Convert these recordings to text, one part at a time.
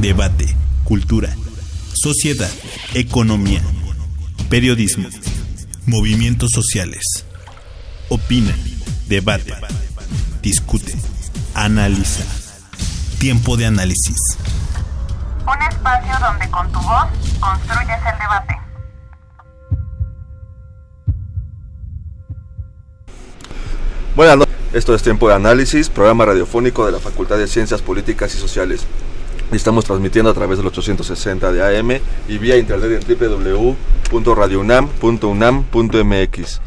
debate, cultura, sociedad, economía, periodismo, movimientos sociales. Opina, debate, discute, analiza. Tiempo de análisis. Un espacio donde con tu voz construyes el debate. Buenas noches. Esto es Tiempo de Análisis, programa radiofónico de la Facultad de Ciencias Políticas y Sociales. Estamos transmitiendo a través del 860 de AM y vía internet en www.radiounam.unam.mx.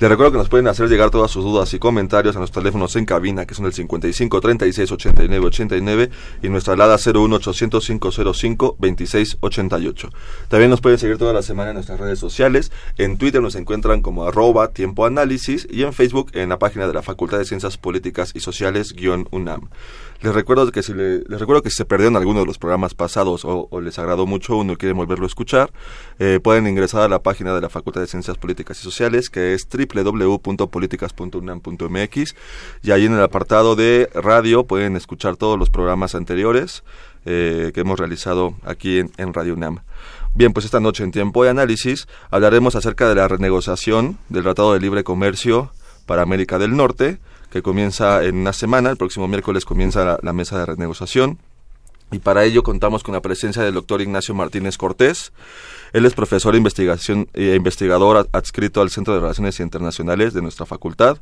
Les recuerdo que nos pueden hacer llegar todas sus dudas y comentarios a nuestros teléfonos en cabina, que son el 55 36 89 89 y nuestra alada 01 800 505 26 88. También nos pueden seguir toda la semana en nuestras redes sociales. En Twitter nos encuentran como arroba tiempo análisis y en Facebook en la página de la Facultad de Ciencias Políticas y Sociales guion UNAM. Les recuerdo que si les recuerdo que si se perdieron alguno de los programas pasados o, les agradó mucho uno y quieren volverlo a escuchar, eh, pueden ingresar a la página de la Facultad de Ciencias Políticas y Sociales, que es www.políticas.unam.mx, y ahí en el apartado de radio pueden escuchar todos los programas anteriores eh, que hemos realizado aquí en, en Radio UNAM. Bien, pues esta noche en tiempo de análisis hablaremos acerca de la renegociación del Tratado de Libre Comercio para América del Norte, que comienza en una semana. El próximo miércoles comienza la, mesa de renegociación. Y para ello contamos con la presencia del doctor Ignacio Martínez Cortés. Él es profesor e investigación, e investigador adscrito al Centro de Relaciones Internacionales de nuestra facultad.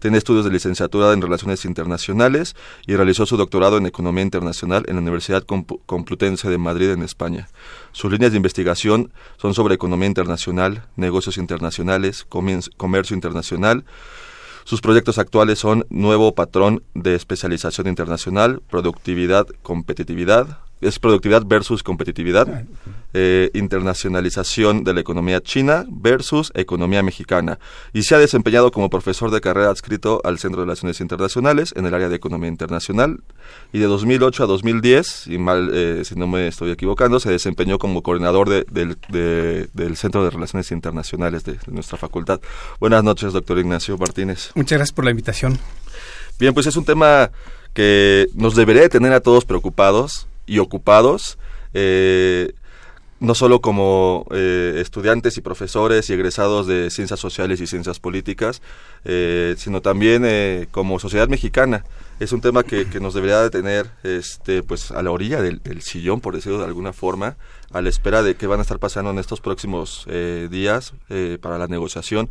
Tiene estudios de licenciatura en Relaciones Internacionales y realizó su doctorado en Economía Internacional en la Universidad Complutense de Madrid, en España. Sus líneas de investigación son sobre economía internacional, negocios internacionales, comercio internacional, sus proyectos actuales son Nuevo Patrón de Especialización Internacional, Productividad, Competitividad, es productividad versus competitividad, ah, eh, internacionalización de la economía china versus economía mexicana. Y se ha desempeñado como profesor de carrera adscrito al Centro de Relaciones Internacionales en el área de economía internacional. Y de 2008 a 2010, si, mal, eh, si no me estoy equivocando, se desempeñó como coordinador del Centro de Relaciones Internacionales de, de nuestra facultad. Buenas noches, doctor Ignacio Martínez. Muchas gracias por la invitación. Bien, pues es un tema que nos debería tener a todos preocupados y ocupados, eh, no solo como eh, estudiantes y profesores y egresados de ciencias sociales y ciencias políticas, eh, sino también como sociedad mexicana. Es un tema que, nos debería de tener este, pues, a la orilla del, sillón, por decirlo de alguna forma, a la espera de qué van a estar pasando en estos próximos días para la negociación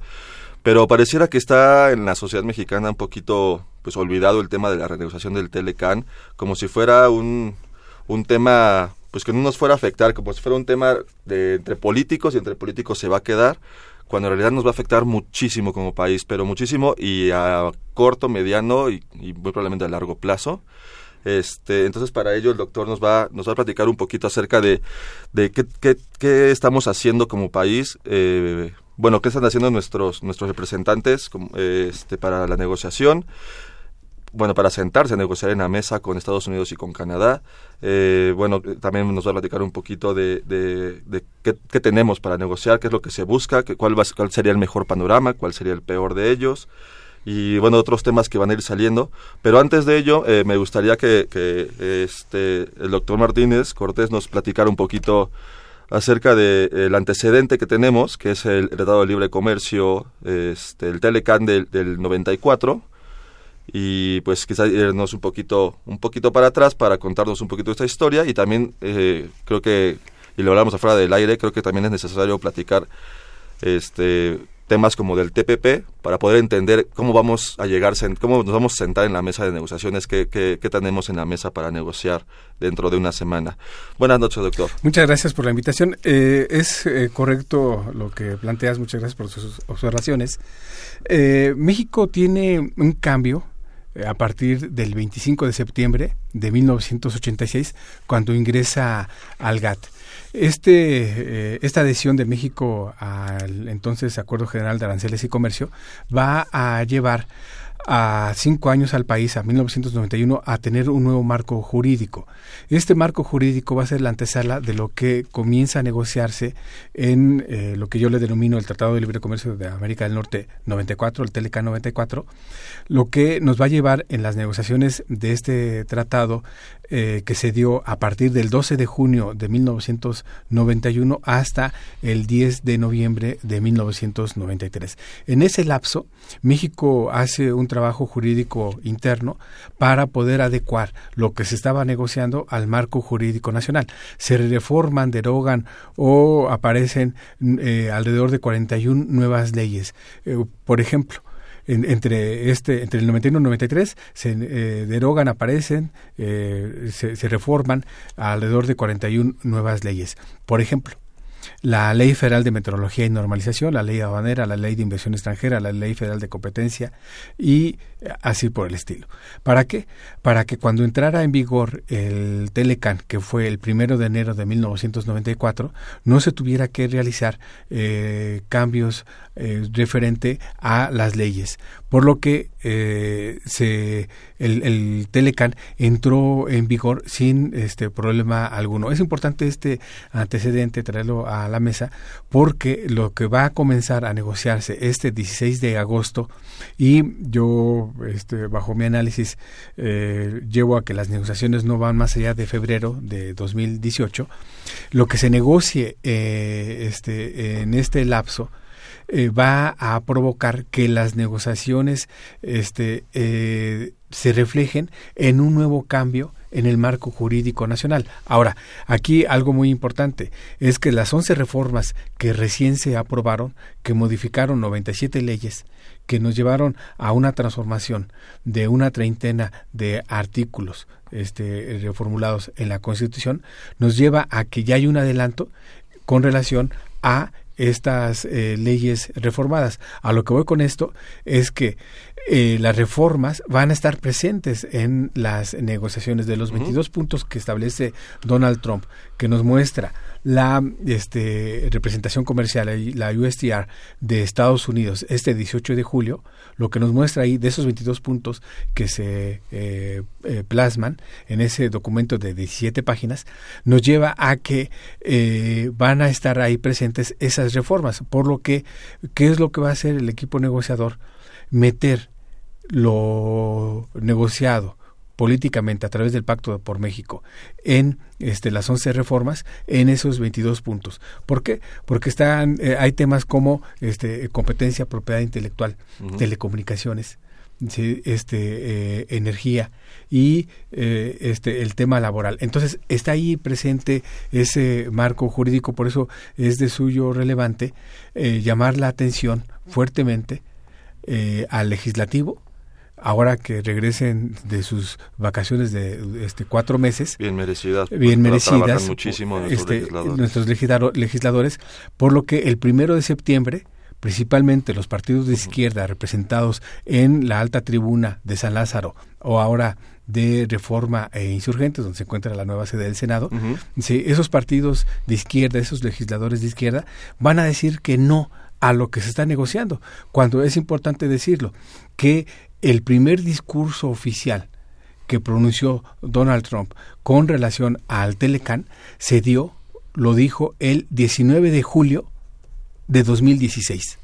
pero pareciera que está en la sociedad mexicana un poquito pues olvidado el tema de la renegociación del Telecan como si fuera un un tema pues que no nos fuera a afectar, como si fuera un tema de entre políticos y entre políticos se va a quedar, cuando en realidad nos va a afectar muchísimo como país, pero muchísimo y a corto, mediano y, muy probablemente a largo plazo. Este, entonces para ello el doctor nos va, nos va a platicar un poquito acerca de, de qué, qué, qué estamos haciendo como país, eh, bueno, qué están haciendo nuestros, nuestros representantes este, para la negociación, bueno, para sentarse a negociar en la mesa con Estados Unidos y con Canadá. Eh, bueno, también nos va a platicar un poquito de, de, qué, tenemos para negociar, qué es lo que se busca, cuál, va, cuál sería el mejor panorama, cuál sería el peor de ellos y bueno otros temas que van a ir saliendo pero antes de ello eh, me gustaría que, que, este el doctor Martínez Cortés nos platicara un poquito acerca del antecedente que tenemos que es el Tratado de Libre Comercio este el Telecan del, del 94 y pues quizás irnos un poquito un poquito para atrás para contarnos un poquito esta historia y también eh, creo que y lo hablamos afuera del aire creo que también es necesario platicar este temas como del TPP para poder entender cómo vamos a llegar cómo nos vamos a sentar en la mesa de negociaciones qué, qué, tenemos en la mesa para negociar dentro de una semana. Buenas noches doctor. Muchas gracias por la invitación. Eh, es eh, correcto lo que planteas muchas gracias por sus observaciones. México tiene un cambio eh, a partir del 25 de septiembre de 1986, cuando ingresa al GATT. Este, eh, esta adhesión de México al entonces Acuerdo General de Aranceles y Comercio va a llevar a cinco años al país, a 1991, a tener un nuevo marco jurídico. Este marco jurídico va a ser la antesala de lo que comienza a negociarse en eh, lo que yo le denomino el Tratado de Libre Comercio de América del Norte 94, el TLK 94, lo que nos va a llevar en las negociaciones de este tratado eh, que se dio a partir del 12 de junio de 1991 hasta el 10 de noviembre de 1993. En ese lapso, México hace un trabajo jurídico interno para poder adecuar lo que se estaba negociando al marco jurídico nacional. Se reforman, derogan o aparecen eh, alrededor de 41 nuevas leyes. Eh, por ejemplo, entre este entre el 91 y el 93 se eh, derogan, aparecen, eh, se, se reforman alrededor de 41 nuevas leyes. Por ejemplo, la Ley Federal de Meteorología y Normalización, la Ley Aduanera, la Ley de Inversión Extranjera, la Ley Federal de Competencia y así por el estilo. ¿Para qué? Para que cuando entrara en vigor el Telecan, que fue el primero de enero de 1994, no se tuviera que realizar eh, cambios eh, referente a las leyes. Por lo que eh, se, el, el, Telecan entró en vigor sin este problema alguno. Es importante este antecedente traerlo a la mesa porque lo que va a comenzar a negociarse este 16 de agosto y yo este, bajo mi análisis eh, llevo a que las negociaciones no van más allá de febrero de 2018 lo que se negocie eh, este, en este lapso eh, va a provocar que las negociaciones este, eh, se reflejen en un nuevo cambio en el marco jurídico nacional. Ahora, aquí algo muy importante es que las 11 reformas que recién se aprobaron, que modificaron 97 leyes, que nos llevaron a una transformación de una treintena de artículos este, reformulados en la Constitución, nos lleva a que ya hay un adelanto con relación a estas eh, leyes reformadas. A lo que voy con esto es que eh, las reformas van a estar presentes en las negociaciones de los 22 puntos que establece Donald Trump, que nos muestra la este, representación comercial, la USTR de Estados Unidos este 18 de julio, lo que nos muestra ahí de esos 22 puntos que se eh, eh, plasman en ese documento de 17 páginas, nos lleva a que eh, van a estar ahí presentes esas reformas, por lo que, ¿qué es lo que va a hacer el equipo negociador? Meter lo negociado políticamente a través del Pacto por México en este, las 11 reformas en esos 22 puntos. ¿Por qué? Porque están, eh, hay temas como este, competencia, propiedad intelectual, telecomunicaciones, este, eh, energía y eh, este, el tema laboral. Entonces, está ahí presente ese marco jurídico, por eso es de suyo relevante llamar la atención fuertemente al legislativo, ahora que regresen de sus vacaciones de este cuatro meses bien merecidas bien merecidas muchísimo nuestros, este, legisladores. nuestros legisladores por lo que el primero de septiembre principalmente los partidos de izquierda representados en la alta tribuna de San Lázaro o ahora de Reforma e Insurgentes, donde se encuentra la nueva sede del Senado, uh -huh. sí, esos partidos de izquierda, esos legisladores de izquierda, van a decir que no a lo que se está negociando, cuando es importante decirlo, que el primer discurso oficial que pronunció Donald Trump con relación al Telecan se dio, lo dijo el 19 de julio de 2016.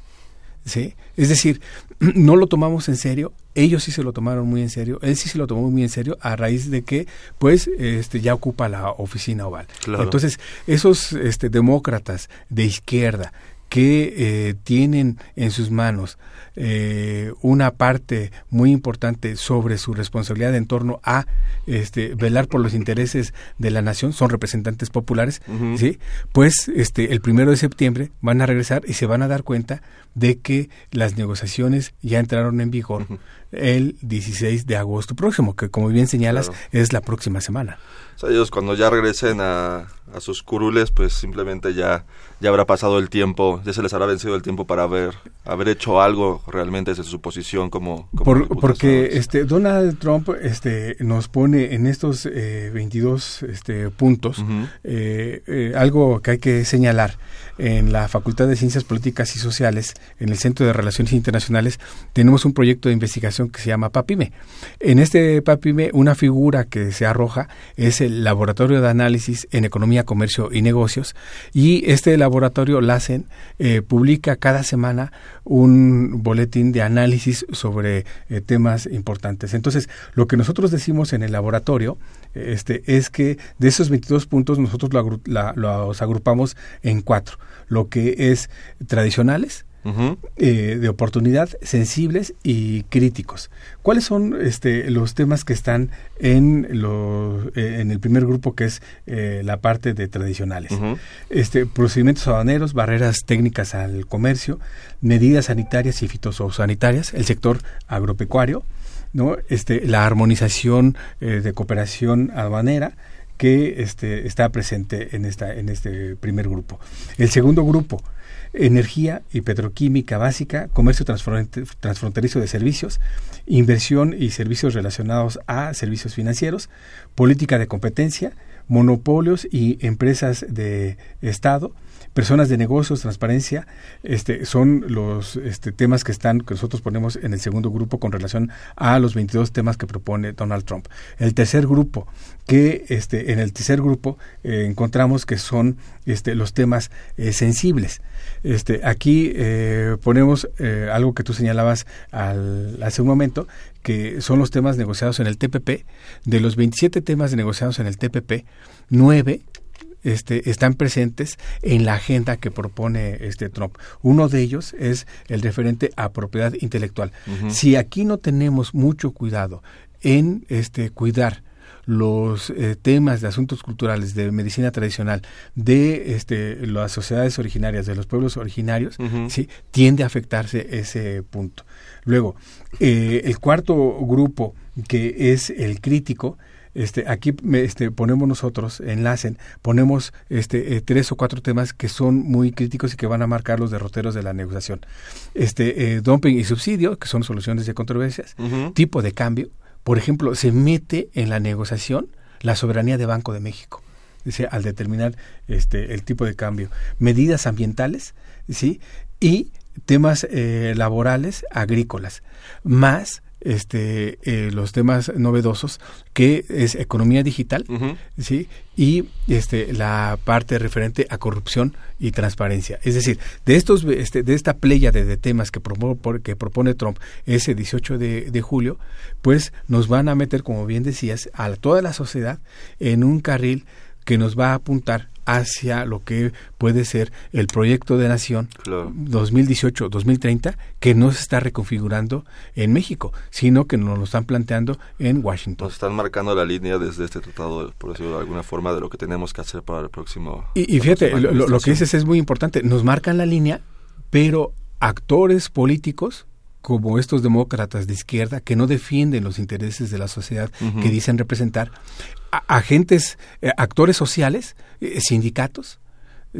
¿Sí? Es decir, no lo tomamos en serio, ellos sí se lo tomaron muy en serio, él sí se lo tomó muy en serio a raíz de que pues este ya ocupa la oficina oval. Claro. Entonces, esos este demócratas de izquierda que eh, tienen en sus manos eh, una parte muy importante sobre su responsabilidad en torno a este, velar por los intereses de la nación, son representantes populares, uh -huh. ¿sí? pues este, el primero de septiembre van a regresar y se van a dar cuenta de que las negociaciones ya entraron en vigor uh -huh. el 16 de agosto próximo, que como bien señalas claro. es la próxima semana. O sea, ellos cuando ya regresen a, a sus curules, pues simplemente ya, ya habrá pasado el tiempo, ya se les habrá vencido el tiempo para haber, haber hecho algo realmente desde su posición como... como porque este Donald Trump este, nos pone en estos eh, 22 este, puntos eh, eh, algo que hay que señalar. En la Facultad de Ciencias Políticas y Sociales, en el Centro de Relaciones Internacionales, tenemos un proyecto de investigación que se llama PAPIME. En este PAPIME, una figura que se arroja es el Laboratorio de Análisis en Economía, Comercio y Negocios. Y este laboratorio, LACEN, eh, publica cada semana un boletín de análisis sobre eh, temas importantes. Entonces, lo que nosotros decimos en el laboratorio este, es que de esos 22 puntos nosotros los agrupamos en cuatro. Lo que es tradicionales, eh, de oportunidad, sensibles y críticos. ¿Cuáles son este, los temas que están en, eh, en el primer grupo, que es eh, la parte de tradicionales? este, procedimientos aduaneros, barreras técnicas al comercio, medidas sanitarias y fitosanitarias, el sector agropecuario, ¿no? este, la armonización de cooperación aduanera, que este, está presente en, en este primer grupo. El segundo grupo, energía y petroquímica básica, comercio transfronterizo de servicios, inversión y servicios relacionados a servicios financieros, política de competencia, monopolios y empresas de Estado, personas de negocios, transparencia, este, son los este, temas que están, que nosotros ponemos en el segundo grupo con relación a los 22 temas que propone Donald Trump. El tercer grupo, que este, en el tercer grupo eh, encontramos que son este, los temas eh, sensibles. Este, aquí eh, ponemos algo que tú señalabas al, hace un momento, que son los temas negociados en el TPP. De los 27 temas negociados en el TPP, 9 este, están presentes en la agenda que propone este Trump. Uno de ellos es el referente a propiedad intelectual. Si aquí no tenemos mucho cuidado en este cuidar los eh, temas de asuntos culturales, de medicina tradicional, de este, las sociedades originarias, de los pueblos originarios, ¿sí? tiende a afectarse ese punto. Luego, eh, el cuarto grupo, que es el crítico, este, aquí este, ponemos nosotros, enlacen, ponemos este, eh, tres o cuatro temas que son muy críticos y que van a marcar los derroteros de la negociación. Este, eh, dumping y subsidio, que son soluciones de controversias, tipo de cambio. Por ejemplo, se mete en la negociación la soberanía de Banco de México. Dice, al determinar este, el tipo de cambio. Medidas ambientales, ¿sí? Y temas eh, laborales agrícolas, más este eh, los temas novedosos que es economía digital sí y este la parte referente a corrupción y transparencia. Es decir de estos este, de esta playa de, temas que, que propone Trump ese 18 de, de, julio pues nos van a meter como bien decías a toda la sociedad en un carril que nos va a apuntar hacia lo que puede ser el proyecto de nación 2018-2030 que no se está reconfigurando en México, sino que nos lo están planteando en Washington. Nos están marcando la línea desde este tratado, por decirlo de alguna forma, de lo que tenemos que hacer para el próximo. Y, fíjate, lo, que dices es muy importante. Nos marcan la línea, pero actores políticos como estos demócratas de izquierda que no defienden los intereses de la sociedad que dicen representar, agentes, eh, actores sociales, eh, sindicatos,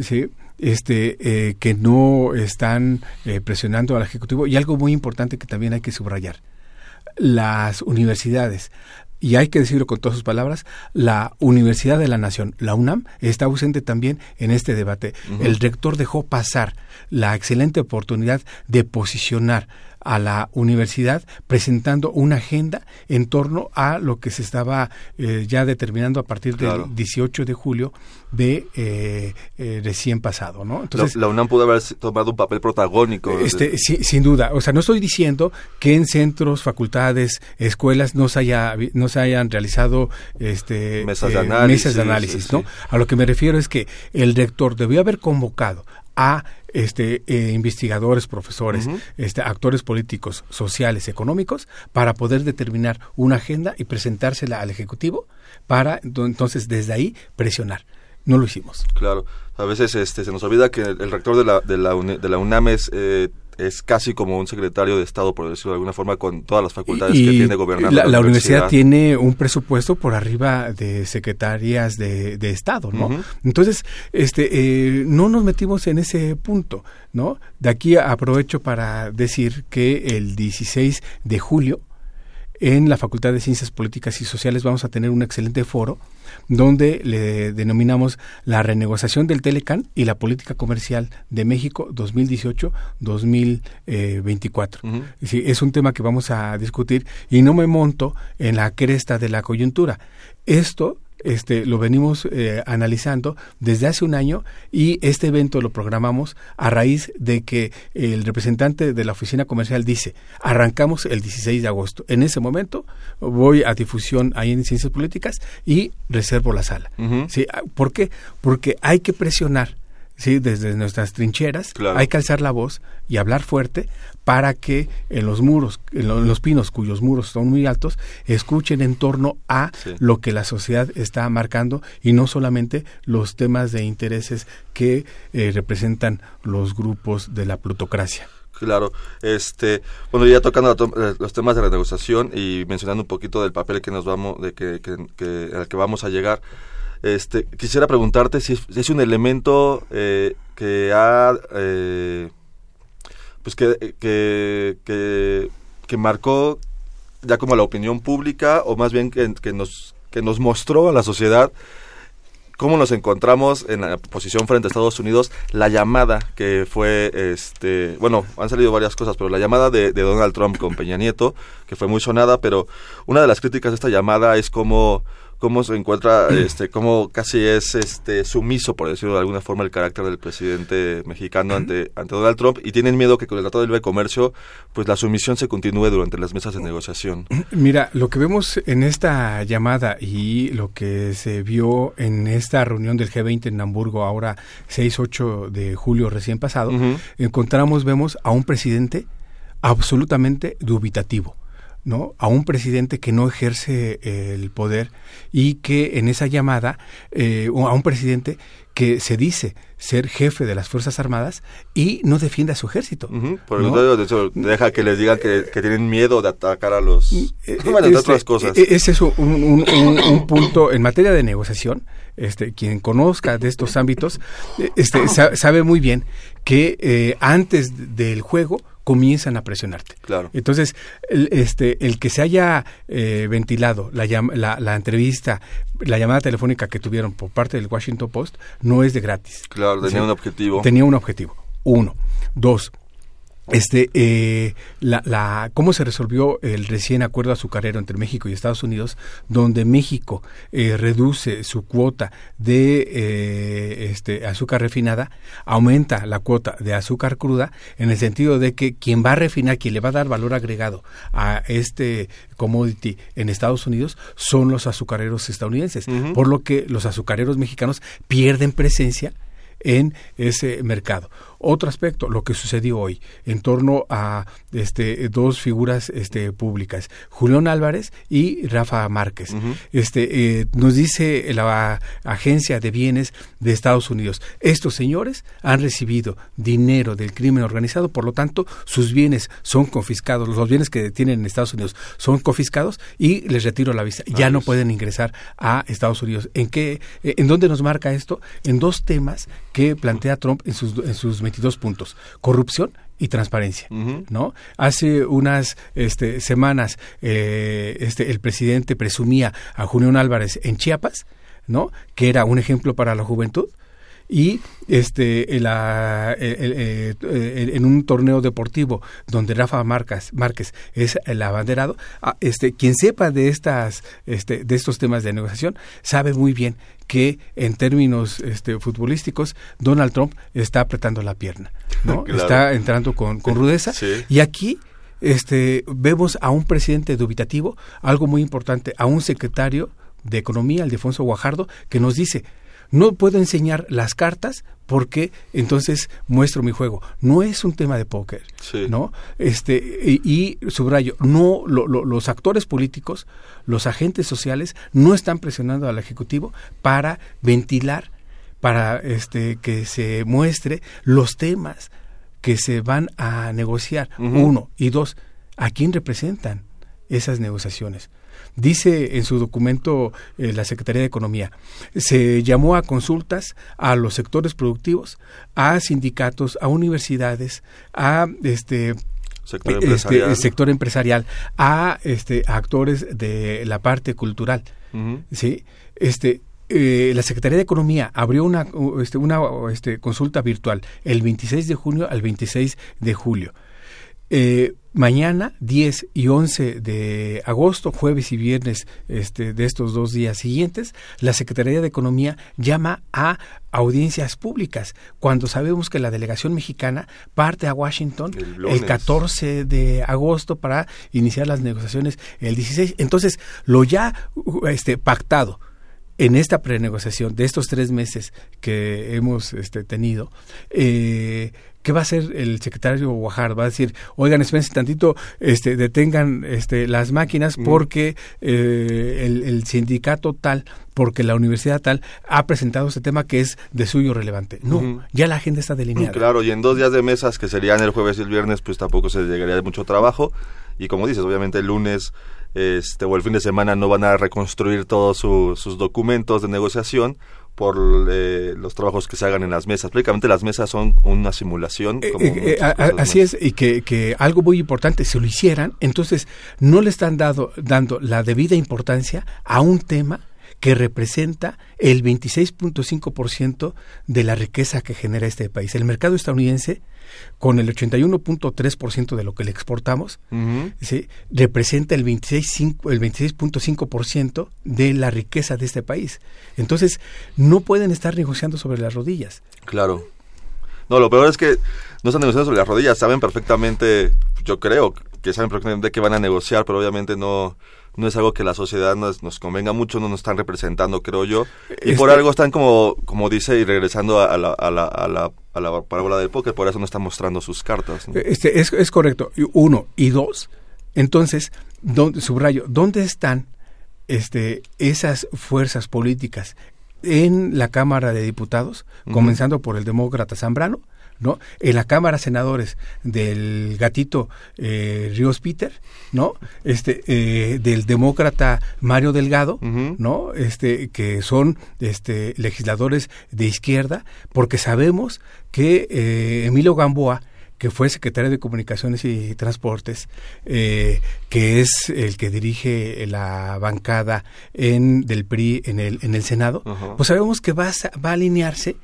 ¿sí? este, eh, que no están presionando al Ejecutivo. Y algo muy importante que también hay que subrayar, las universidades. Y hay que decirlo con todas sus palabras, la Universidad de la Nación, la UNAM, está ausente también en este debate. El rector dejó pasar la excelente oportunidad de posicionar a la universidad presentando una agenda en torno a lo que se estaba eh, ya determinando a partir del 18 de julio de eh, eh, recién pasado, ¿no? Entonces la, UNAM pudo haber tomado un papel protagónico. Este, sin duda, o sea, no estoy diciendo que en centros, facultades, escuelas no se haya no se hayan realizado este mesas de análisis, mesas de análisis ¿no? A lo que me refiero es que el rector debió haber convocado a este, eh, investigadores, profesores, este, actores políticos, sociales, económicos, para poder determinar una agenda y presentársela al Ejecutivo para entonces desde ahí presionar. No lo hicimos. Claro, a veces este, se nos olvida que el rector de la, de la, de la UNAM es... Eh, es casi como un secretario de Estado, por decirlo de alguna forma, con todas las facultades que tiene gobernar la, la, universidad. tiene un presupuesto por arriba de secretarias de, Estado, ¿no? Entonces, este, eh, no nos metimos en ese punto, ¿no? De aquí aprovecho para decir que el 16 de julio en la Facultad de Ciencias Políticas y Sociales vamos a tener un excelente foro donde le denominamos la renegociación del Telecan y la política comercial de México 2018-2024. es un tema que vamos a discutir y no me monto en la cresta de la coyuntura. Esto este, lo venimos eh, analizando desde hace un año y este evento lo programamos a raíz de que el representante de la oficina comercial dice, arrancamos el 16 de agosto. En ese momento voy a difusión ahí en Ciencias Políticas y reservo la sala. ¿Sí? ¿Por qué? Porque hay que presionar ¿sí? desde nuestras trincheras, hay que alzar la voz y hablar fuerte para que en los muros, en, los pinos cuyos muros son muy altos, escuchen en torno a lo que la sociedad está marcando y no solamente los temas de intereses que eh, representan los grupos de la plutocracia. Claro, este, bueno, ya tocando eh, los temas de renegociación y mencionando un poquito del papel que nos vamos, de que, que, al que vamos a llegar, este, quisiera preguntarte si es, un elemento eh, que ha, eh, pues que, que, que, marcó ya como la opinión pública o más bien que, que, nos, que nos mostró a la sociedad cómo nos encontramos en la posición frente a Estados Unidos, la llamada que fue, este, bueno, han salido varias cosas, pero la llamada de, Donald Trump con Peña Nieto, que fue muy sonada, pero una de las críticas de esta llamada es como cómo se encuentra, este, cómo casi es este sumiso, por decirlo de alguna forma, el carácter del presidente mexicano ante, ante Donald Trump y tienen miedo que con el Tratado de Libre Comercio, pues la sumisión se continúe durante las mesas de negociación. Mira, lo que vemos en esta llamada y lo que se vio en esta reunión del G20 en Hamburgo ahora 6-8 de julio recién pasado, encontramos, vemos a un presidente absolutamente dubitativo. ¿No? a un presidente que no ejerce eh, el poder y que en esa llamada eh, a un presidente que se dice ser jefe de las Fuerzas Armadas y no defiende a su ejército. Por de hecho, deja que les digan que, tienen miedo de atacar a los... Mm, eh, otras cosas. Ese es un, un, punto en materia de negociación. Este, quien conozca de estos ámbitos este, sabe muy bien que antes del juego comienzan a presionarte. Claro. Entonces, el, este, el que se haya eh, ventilado la, la, la, entrevista, la llamada telefónica que tuvieron por parte del Washington Post, no es de gratis. Claro, tenía un objetivo. Tenía un objetivo. Uno. Dos, este, eh, la, la, cómo se resolvió el recién acuerdo azucarero entre México y Estados Unidos, donde México eh, reduce su cuota de eh, este, azúcar refinada, aumenta la cuota de azúcar cruda, en el sentido de que quien va a refinar, quien le va a dar valor agregado a este commodity en Estados Unidos son los azucareros estadounidenses, por lo que los azucareros mexicanos pierden presencia en ese mercado. Otro aspecto, lo que sucedió hoy en torno a este, dos figuras este, públicas, Julián Álvarez y Rafa Márquez. este, eh, nos dice la Agencia de Bienes de Estados Unidos, estos señores han recibido dinero del crimen organizado, por lo tanto, sus bienes son confiscados, los bienes que tienen en Estados Unidos son confiscados y les retiro la visa. Ya no pueden ingresar a Estados Unidos. ¿En qué, en dónde nos marca esto? En dos temas que plantea Trump en sus, en sus dos puntos, corrupción y transparencia, ¿no? Hace unas este, semanas eh, este, el presidente presumía a Julián Álvarez en Chiapas, ¿no? Que era un ejemplo para la juventud y este eh, en un torneo deportivo donde Rafa Márquez, Márquez es el abanderado ah, este quien sepa de estas este, de estos temas de negociación sabe muy bien que en términos este, futbolísticos Donald Trump está apretando la pierna, ¿no? Está entrando con, rudeza. Y aquí este, vemos a un presidente dubitativo, algo muy importante, a un secretario de Economía, Alfonso Guajardo, que nos dice, no puedo enseñar las cartas porque entonces muestro mi juego. No es un tema de póker, ¿no? Este y, subrayo, no los actores políticos, los agentes sociales no están presionando al ejecutivo para ventilar, para este que se muestre los temas que se van a negociar. Uno. Y dos, ¿a quién representan esas negociaciones? Dice en su documento eh, la Secretaría de Economía, se llamó a consultas a los sectores productivos, a sindicatos, a universidades, a este sector este, empresarial, sector empresarial a este actores de la parte cultural. Sí este eh, la Secretaría de Economía abrió una, este, una este, consulta virtual el 26 de junio al 26 de julio. Eh, mañana 10 y 11 de agosto, jueves y viernes este, de estos dos días siguientes, la Secretaría de Economía llama a audiencias públicas, cuando sabemos que la delegación mexicana parte a Washington El el, lunes. 14 de agosto para iniciar las negociaciones el 16. Entonces, lo ya este, pactado en esta prenegociación de estos tres meses que hemos este, tenido, eh, ¿qué va a hacer el secretario Guajar? Va a decir, oigan, espérense tantito, este, detengan este, las máquinas porque eh, el, el sindicato tal, porque la universidad tal ha presentado este tema que es de suyo relevante. No, ya la agenda está delineada. Claro, y en dos días de mesas, que serían el jueves y el viernes, pues tampoco se llegaría de mucho trabajo. Y como dices, obviamente el lunes este, o el fin de semana no van a reconstruir todos su- sus documentos de negociación por eh, los trabajos que se hagan en las mesas. Prácticamente las mesas son una simulación. Eh, como eh, eh, así más. es, y que, que algo muy importante, si lo hicieran, entonces no le están dado, dando la debida importancia a un tema que representa el 26.5% de la riqueza que genera este país. El mercado estadounidense, con el 81.3% de lo que le exportamos, Ujú. ¿sí? representa el 26.5 el 26.5% de la riqueza de este país. Entonces, no pueden estar negociando sobre las rodillas. Claro. No, lo peor es que no están negociando sobre las rodillas. Saben perfectamente, yo creo que saben perfectamente que van a negociar, pero obviamente no, no es algo que la sociedad nos, nos convenga mucho, no nos están representando, creo yo. Y por Este- algo están como, como dice, y regresando a la, a la, a la, a la parábola del póker, por eso no están mostrando sus cartas. ¿no? Este, es, es correcto. Uno. Y dos, entonces, ¿dónde, subrayo, ¿dónde están este, esas fuerzas políticas en la Cámara de Diputados, comenzando por el demócrata Zambrano, ¿no? En la Cámara de Senadores del gatito eh, Ríos Peter, ¿no? Este, eh, del demócrata Mario Delgado. ¿no? Este, que son este, legisladores de izquierda, porque sabemos que eh, Emilio Gamboa, que fue secretario de Comunicaciones y Transportes, eh, que es el que dirige la bancada en, del PRI en el, en el Senado, pues sabemos que va va a alinearse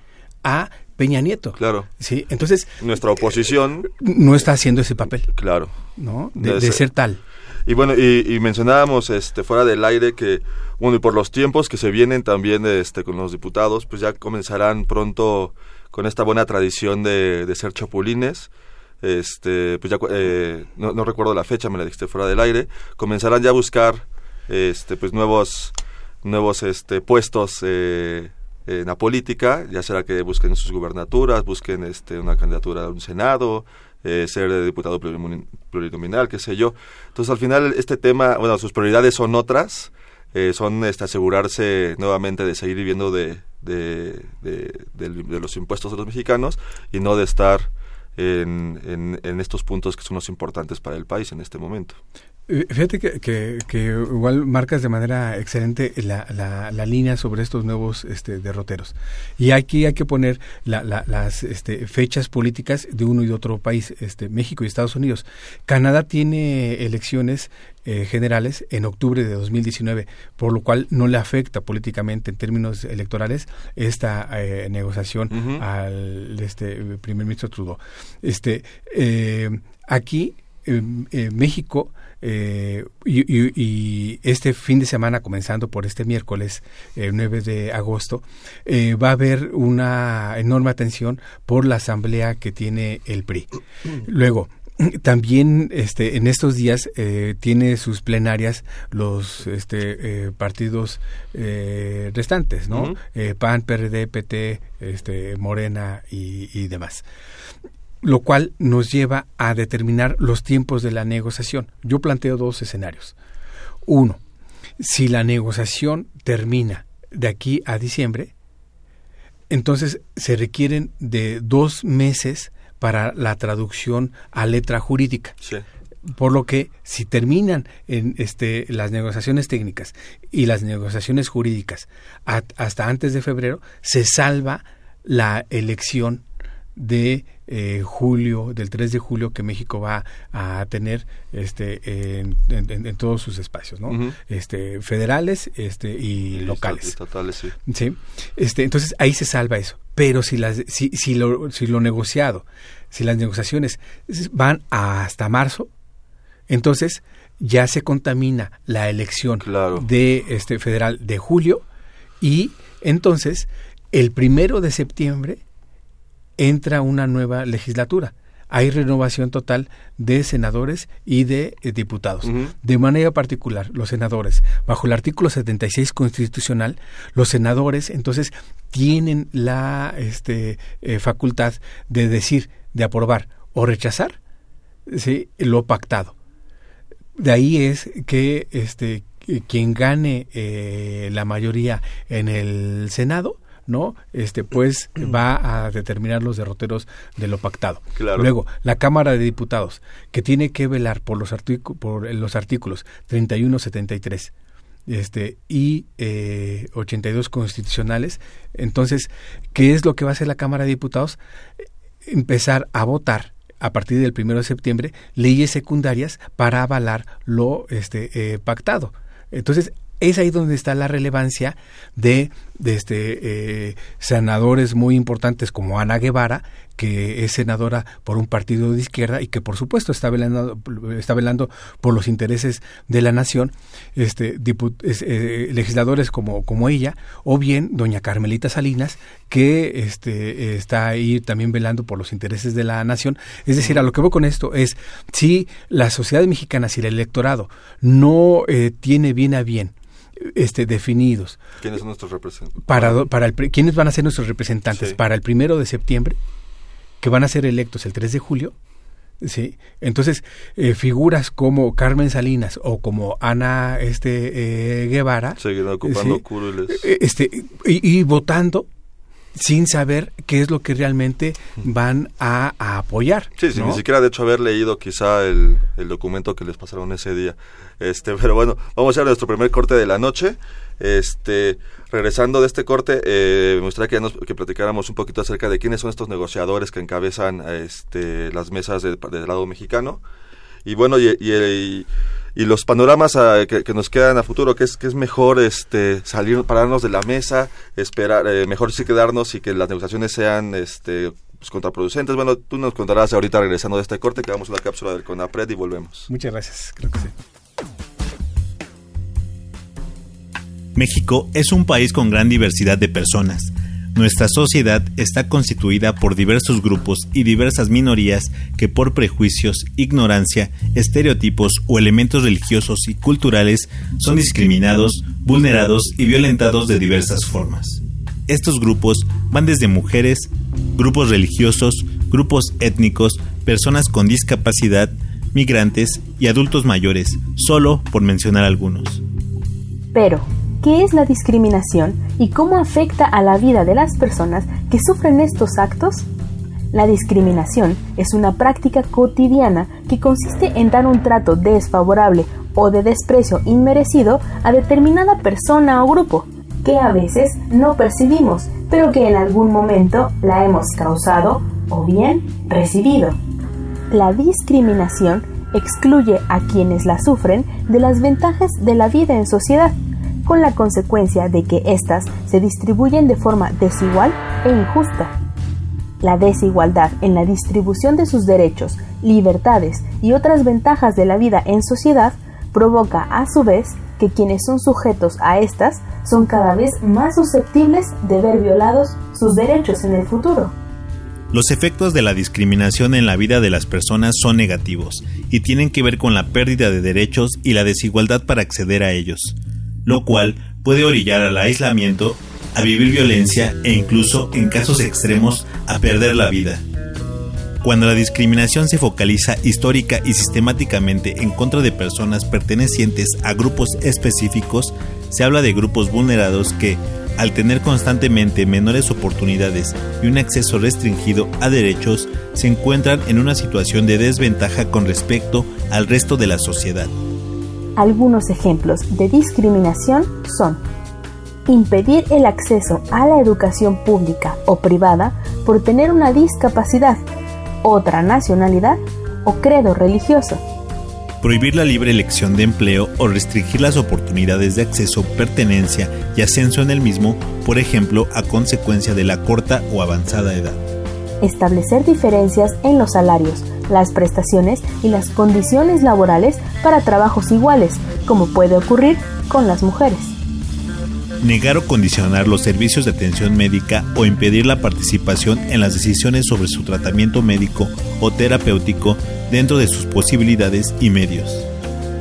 a Peña Nieto. Claro. Sí, entonces Nuestra oposición, no está haciendo ese papel, claro. ¿no? De, ser. ser tal. Y bueno, y, y mencionábamos este fuera del aire que, bueno, y por los tiempos que se vienen también este con los diputados, pues ya comenzarán pronto con esta buena tradición de, de ser chapulines. Este, pues ya eh, no, no recuerdo la fecha, me la dijiste fuera del aire. Comenzarán ya a buscar este pues nuevos nuevos este puestos eh, en la política, ya será que busquen sus gubernaturas, busquen este una candidatura a un senado, eh, ser diputado plurinominal, qué sé yo. Entonces, al final, este tema, bueno, sus prioridades son otras, eh, son este, asegurarse nuevamente de seguir viviendo de, de, de, de los impuestos de los mexicanos y no de estar en, en, en estos puntos que son los importantes para el país en este momento. Eh, Fíjate que, que, que igual marcas de manera excelente la, la, la línea sobre estos nuevos este, derroteros. Y aquí hay que poner la- la- las este, fechas políticas de uno y de otro país, este, México y Estados Unidos. Canadá tiene elecciones eh, generales en octubre de 2019, por lo cual no le afecta políticamente en términos electorales esta eh, negociación al este, primer ministro Trudeau. Este, eh, aquí eh, México eh, y, y- y este fin de semana, comenzando por este miércoles eh, 9 de agosto, eh, va a haber una enorme atención por la asamblea que tiene el PRI. Luego, también este, en estos días eh, tiene sus plenarias los este, eh, partidos eh, restantes, ¿no? Eh, PAN, PRD, PT, este, Morena y, y demás lo cual nos lleva a determinar los tiempos de la negociación. Yo planteo dos escenarios. Uno, si la negociación termina de aquí a diciembre, entonces se requieren de dos meses para la traducción a letra jurídica. Sí. Por lo que si terminan en este, las negociaciones técnicas y las negociaciones jurídicas hasta antes de febrero, se salva la elección de eh, julio, del 3 de julio que México va a tener este en, en, todos sus espacios, ¿no? Este federales este y, locales. Estatales, sí. Sí. Este, entonces ahí se salva eso. Pero si las si, si lo si lo negociado, si las negociaciones van hasta marzo, entonces ya se contamina la elección de este federal de julio y entonces el primero de septiembre entra una nueva legislatura. Hay renovación total de senadores y de eh, diputados. De manera particular, los senadores, bajo el artículo 76 constitucional, los senadores entonces tienen la este, eh, facultad de decir, de aprobar o rechazar ¿sí? lo pactado. De ahí es que este, quien gane eh, la mayoría en el Senado ¿no? Este, pues va a determinar los derroteros de lo pactado. Luego, la Cámara de Diputados, que tiene que velar por los, por los artículos 31, 73 este, y eh, 82 constitucionales. Entonces, ¿qué es lo que va a hacer la Cámara de Diputados? Empezar a votar a partir del primero de septiembre leyes secundarias para avalar lo este, eh, pactado. Entonces, es ahí donde está la relevancia de, de este, eh, senadores muy importantes como Ana Guevara, que es senadora por un partido de izquierda y que por supuesto está velando, está velando por los intereses de la nación, este, eh, legisladores como, como ella, o bien doña Carmelita Salinas, que este, está ahí también velando por los intereses de la nación. Es decir, a lo que voy con esto es, si la sociedad mexicana, si el electorado no eh, tiene bien a bien este, definidos. ¿Quiénes son nuestros representantes? Para, para el, ¿Quiénes van a ser nuestros representantes? Para el primero de septiembre, que van a ser electos el 3 de julio. Sí, entonces eh, figuras como Carmen Salinas o como Ana este eh, Guevara seguirán ocupando eh, este y, votando sin saber qué es lo que realmente van a, apoyar. Sí, ni siquiera de hecho haber leído quizá el, el, documento que les pasaron ese día. Este, pero bueno, vamos a a nuestro primer corte de la noche. Este, regresando de este corte, eh, me gustaría que, que platicáramos un poquito acerca de quiénes son estos negociadores que encabezan este, las mesas del lado mexicano. Y bueno, y, y, y los panoramas ah, que, nos quedan a futuro, que es que es mejor este salir, pararnos de la mesa, esperar, eh, mejor sí quedarnos y que las negociaciones sean este pues, contraproducentes. Bueno, tú nos contarás ahorita regresando de este corte, que damos una cápsula del CONAPRED y volvemos. Muchas gracias, creo que sí. México es un país con gran diversidad de personas. Nuestra sociedad está constituida por diversos grupos y diversas minorías que por prejuicios, ignorancia, estereotipos o elementos religiosos y culturales son discriminados, vulnerados y violentados de diversas formas. Estos grupos van desde mujeres, grupos religiosos, grupos étnicos, personas con discapacidad, migrantes y adultos mayores, solo por mencionar algunos. Pero, qué es la discriminación y cómo afecta a la vida de las personas que sufren estos actos? La discriminación es una práctica cotidiana que consiste en dar un trato desfavorable o de desprecio inmerecido a determinada persona o grupo, que a veces no percibimos, pero que en algún momento la hemos causado o bien recibido. La discriminación excluye a quienes la sufren de las ventajas de la vida en sociedad con la consecuencia de que éstas se distribuyen de forma desigual e injusta. La desigualdad en la distribución de sus derechos, libertades y otras ventajas de la vida en sociedad provoca a su vez que quienes son sujetos a estas son cada vez más susceptibles de ver violados sus derechos en el futuro. Los efectos de la discriminación en la vida de las personas son negativos y tienen que ver con la pérdida de derechos y la desigualdad para acceder a ellos lo cual puede orillar al aislamiento, a vivir violencia e incluso, en casos extremos, a perder la vida. Cuando la discriminación se focaliza histórica y sistemáticamente en contra de personas pertenecientes a grupos específicos, se habla de grupos vulnerados que, al tener constantemente menores oportunidades y un acceso restringido a derechos, se encuentran en una situación de desventaja con respecto al resto de la sociedad. Algunos ejemplos de discriminación son impedir el acceso a la educación pública o privada por tener una discapacidad, otra nacionalidad o credo religioso. Prohibir la libre elección de empleo o restringir las oportunidades de acceso, pertenencia y ascenso en el mismo, por ejemplo, a consecuencia de la corta o avanzada edad. Establecer diferencias en los salarios, las prestaciones y las condiciones laborales para trabajos iguales, como puede ocurrir con las mujeres negar o condicionar los servicios de atención médica o impedir la participación en las decisiones sobre su tratamiento médico o terapéutico dentro de sus posibilidades y medios.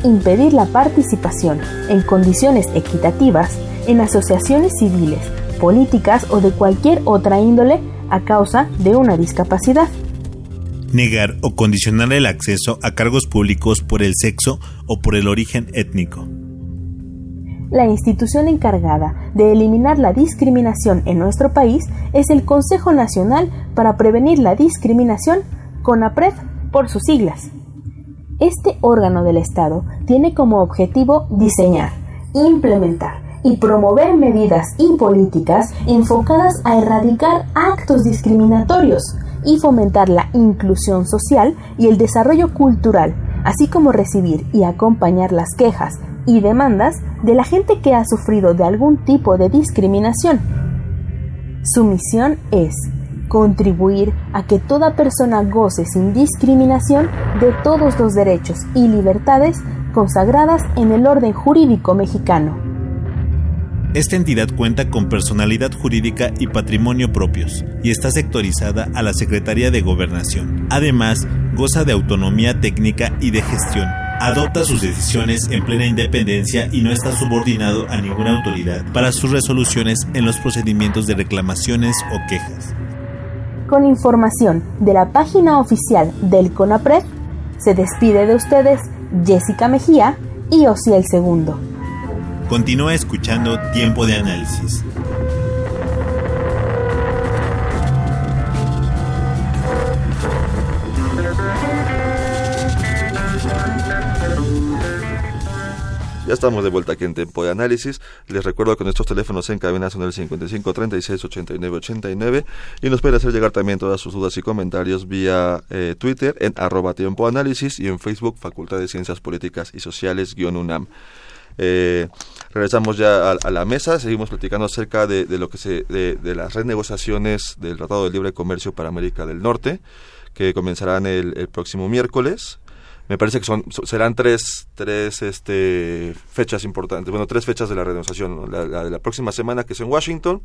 Impedir la participación en condiciones equitativas en asociaciones civiles, políticas o de cualquier otra índole a causa de una discapacidad. Negar o condicionar el acceso a cargos públicos por el sexo o por el origen étnico la institución encargada de eliminar la discriminación en nuestro país es el Consejo Nacional para Prevenir la Discriminación, CONAPRED por sus siglas. Este órgano del Estado tiene como objetivo diseñar, implementar y promover medidas y políticas enfocadas a erradicar actos discriminatorios y fomentar la inclusión social y el desarrollo cultural, así como recibir y acompañar las quejas, y demandas de la gente que ha sufrido de algún tipo de discriminación. Su misión es contribuir a que toda persona goce sin discriminación de todos los derechos y libertades consagradas en el orden jurídico mexicano. Esta entidad cuenta con personalidad jurídica y patrimonio propios y está sectorizada a la Secretaría de Gobernación. Además, goza de autonomía técnica y de gestión adopta sus decisiones en plena independencia y no está subordinado a ninguna autoridad para sus resoluciones en los procedimientos de reclamaciones o quejas. Con información de la página oficial del CONAPRED, se despide de ustedes Jessica Mejía y Osiel Segundo. Continúa escuchando Tiempo de Análisis. Ya estamos de vuelta aquí en Tiempo de Análisis. Les recuerdo que nuestros teléfonos en cabina son el 55 36 89 89 y nos pueden hacer llegar también todas sus dudas y comentarios vía eh, Twitter en arroba Tiempo Análisis y en Facebook Facultad de Ciencias Políticas y Sociales UNAM. Eh, regresamos ya a, la mesa, seguimos platicando acerca de, lo que se, de, las renegociaciones del Tratado de Libre Comercio para América del Norte, que comenzarán el, el próximo miércoles. Me parece que son serán tres tres este fechas importantes bueno tres fechas de la renegociación la, de la próxima semana que es en Washington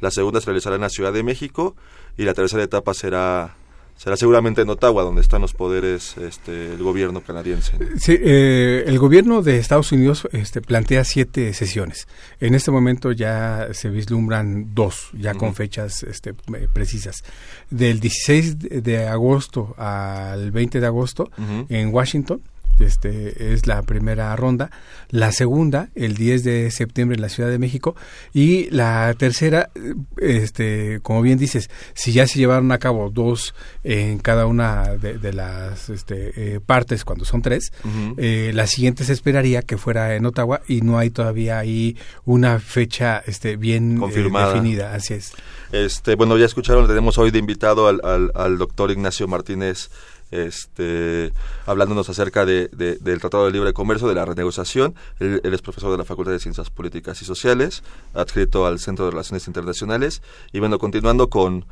la segunda se realizará en la Ciudad de México y la tercera etapa será será seguramente en Ottawa, donde están los poderes este, el gobierno canadiense. Sí, eh, el gobierno de Estados Unidos este, plantea siete sesiones. En este momento ya se vislumbran dos, ya con fechas este, eh, precisas. Del 16 de agosto al 20 de agosto en Washington este, es la primera ronda, la segunda el 10 de septiembre en la Ciudad de México y la tercera, este, como bien dices, si ya se llevaron a cabo dos en cada una de, las este, eh, partes, cuando son tres, eh, la siguiente se esperaría que fuera en Ottawa y no hay todavía ahí una fecha este, bien eh, definida, así es. Este, bueno, ya escucharon, tenemos hoy de invitado al, al, al doctor Ignacio Martínez este, hablándonos acerca de, del Tratado de Libre Comercio, de la renegociación. Él, es profesor de la Facultad de Ciencias Políticas y Sociales, adscrito al Centro de Relaciones Internacionales. Y bueno, continuando con,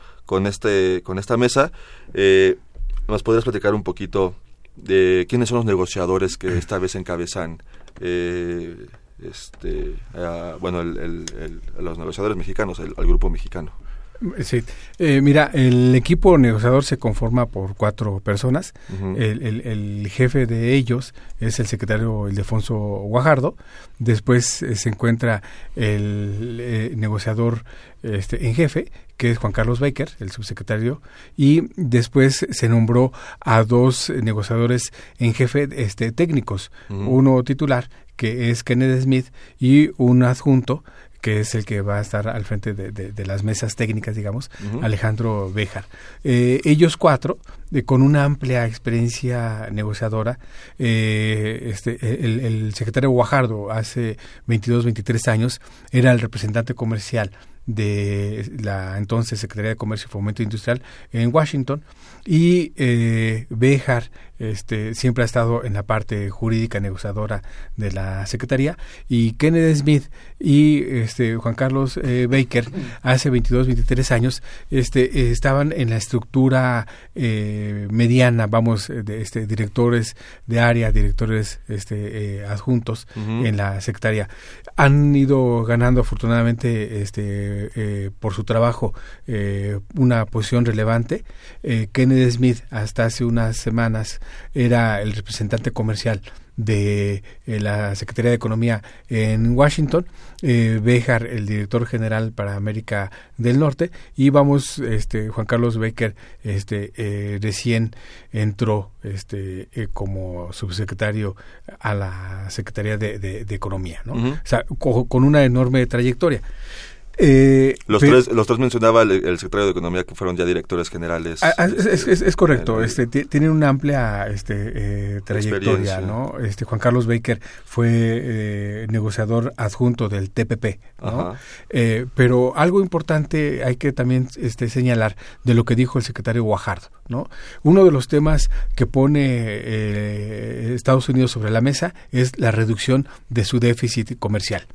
este, con esta mesa, eh, ¿nos podrías platicar un poquito de quiénes son los negociadores que esta vez encabezan? Eh, este, bueno, los negociadores mexicanos, el, el grupo mexicano. Sí, eh, mira, el equipo negociador se conforma por cuatro personas. el, jefe de ellos es el secretario Ildefonso Guajardo. Después eh, se encuentra el eh, negociador este, en jefe, que es Juan Carlos Baker, el subsecretario, y después se nombró a dos negociadores en jefe este, técnicos, uno titular, que es Kenneth Smith, y un adjunto, que es el que va a estar al frente de, las mesas técnicas, digamos, Alejandro Béjar. Eh, ellos cuatro, con una amplia experiencia negociadora, eh, este, el, el secretario Guajardo hace 22, 23 años era el representante comercial de la entonces Secretaría de Comercio y Fomento Industrial en Washington. Y eh, Béjar este, siempre ha estado en la parte jurídica negociadora de la Secretaría. Y Kennedy Smith y este, Juan Carlos eh, Baker hace 22, 23 años este, estaban en la estructura eh, mediana, vamos, de este, directores de área, directores este, eh, adjuntos en la Secretaría. Han ido ganando afortunadamente este, eh, por su trabajo una posición relevante. Kennedy Smith hasta hace unas semanas era el representante comercial de eh, la Secretaría de Economía en Washington, eh, Bejar, el director general para América del Norte, y vamos, este, Juan Carlos Baker, este, eh, recién entró, este, eh, como subsecretario a la Secretaría de, de, Economía, ¿no? O sea, con una enorme trayectoria. Eh, los, tres, los tres mencionaba el, secretario de Economía que fueron ya directores generales. Ah, ah, es, correcto, este, tienen una amplia este, eh, trayectoria, ¿no? Este, Juan Carlos Baker fue eh, negociador adjunto del TPP, ¿no? pero algo importante hay que también este, señalar de lo que dijo el secretario Guajardo, ¿no? Uno de los temas que pone Estados Unidos sobre la mesa es la reducción de su déficit comercial.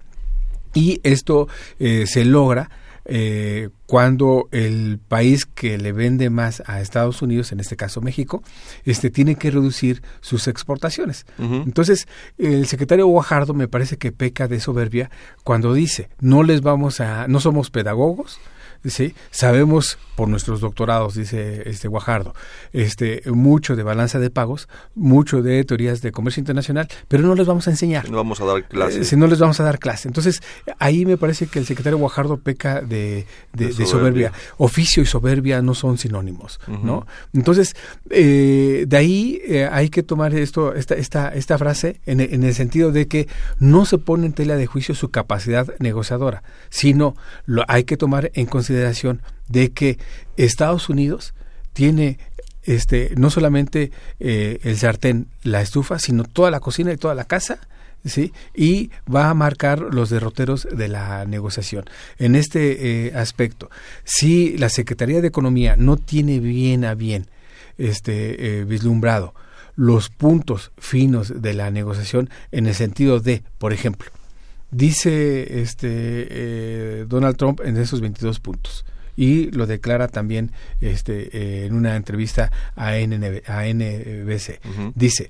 Y esto eh, se logra eh, cuando el país que le vende más a Estados Unidos, en este caso México, este tiene que reducir sus exportaciones. Entonces, el secretario Guajardo me parece que peca de soberbia cuando dice, no les vamos a, no somos pedagogos, ¿sí? Sabemos por nuestros doctorados, dice este Guajardo, este, mucho de balanza de pagos, mucho de teorías de comercio internacional, pero no les vamos a enseñar. No vamos a dar clase. si no les vamos a dar clase. Entonces, ahí me parece que el secretario Guajardo peca de, de, soberbia. Oficio y soberbia no son sinónimos, ¿no? Entonces, eh, de ahí eh, hay que tomar esto, esta, esta, esta frase en, en el sentido de que no se pone en tela de juicio su capacidad negociadora, sino lo hay que tomar en consideración de que Estados Unidos tiene este no solamente eh, el sartén, la estufa, sino toda la cocina y toda la casa, ¿sí? Y va a marcar los derroteros de la negociación. En este eh, aspecto, si la Secretaría de Economía no tiene bien a bien este eh, vislumbrado los puntos finos de la negociación en el sentido de, por ejemplo, dice este eh, Donald Trump en esos 22 puntos y lo declara también este eh, en una entrevista a, a NBC. Dice,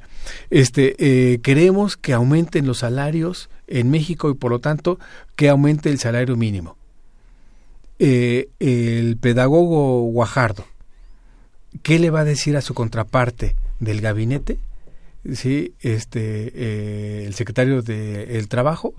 este eh, queremos que aumenten los salarios en México y por lo tanto que aumente el salario mínimo. el pedagogo Guajardo, ¿qué le va a decir a su contraparte del gabinete? Sí, este, el secretario del Trabajo,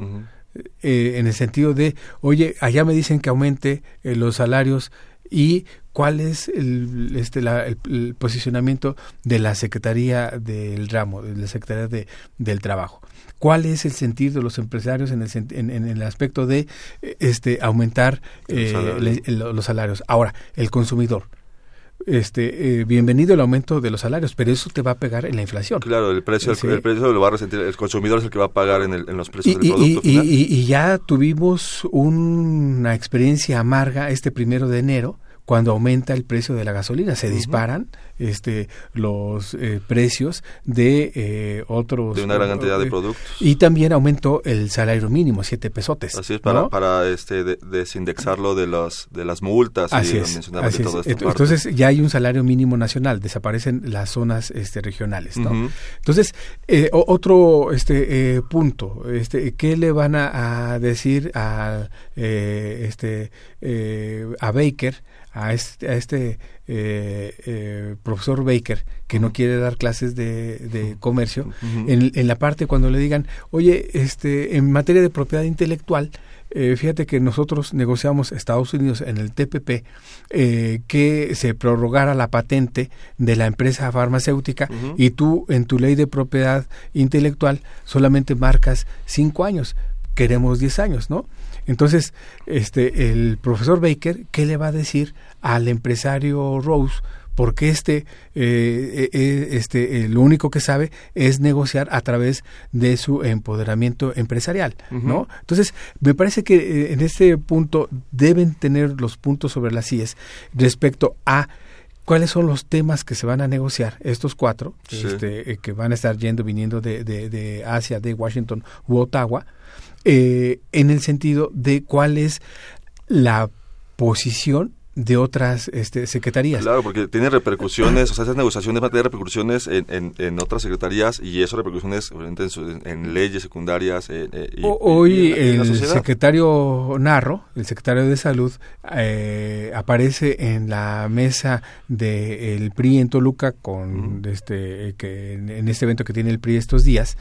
eh, en el sentido de, oye, allá me dicen que aumente eh, los salarios y cuál es el, este, el, posicionamiento de la Secretaría del ramo, de la Secretaría de, del Trabajo. ¿Cuál es el sentido de los empresarios en el, en, en el aspecto de este, aumentar los salarios? Ahora, el consumidor este, eh, bienvenido el aumento de los salarios, pero eso te va a pegar en la inflación. Claro, el precio, el, precio lo va a resentir, el consumidor es el que va a pagar en, el, en los precios del producto. Y, y, ya tuvimos una experiencia amarga este primero de enero, cuando aumenta el precio de la gasolina. Se disparan este, los eh, precios de eh, otros... De una gran cantidad de productos. Y también aumentó el salario mínimo, siete pesotes. Así es, para, para este, desindexarlo de, los, de las multas así es, Entonces ya hay un salario mínimo nacional, desaparecen las zonas este, regionales. ¿no? Entonces, eh, otro este, punto, este, ¿qué le van a, a decir a, este, a Baker? A este, a este eh, eh, profesor Baker que no quiere dar clases de, comercio en, en, la parte cuando le digan oye este en materia de propiedad intelectual eh, fíjate que nosotros negociamos Estados Unidos en el TPP que se prorrogara la patente de la empresa farmacéutica y tú en tu ley de propiedad intelectual solamente marcas cinco años queremos diez años no Entonces, este, el profesor Baker, ¿qué le va a decir al empresario Rose? porque este, eh, eh, este lo único que sabe es negociar a través de su empoderamiento empresarial, ¿no? Entonces, me parece que en este punto deben tener los puntos sobre las IES respecto a cuáles son los temas que se van a negociar, estos cuatro, este, que van a estar yendo, viniendo de, de, de Asia, de Washington u Ottawa, eh, en el sentido de cuál es la posición de otras este, secretarías. Claro, porque tiene repercusiones, o sea, esas negociaciones van a tener repercusiones en, en, otras secretarías y eso repercusiones en, en leyes secundarias. Eh, hoy el secretario Narro, el secretario de Salud, eh, aparece en la mesa del PRI en Toluca con este que en este evento que tiene el PRI estos días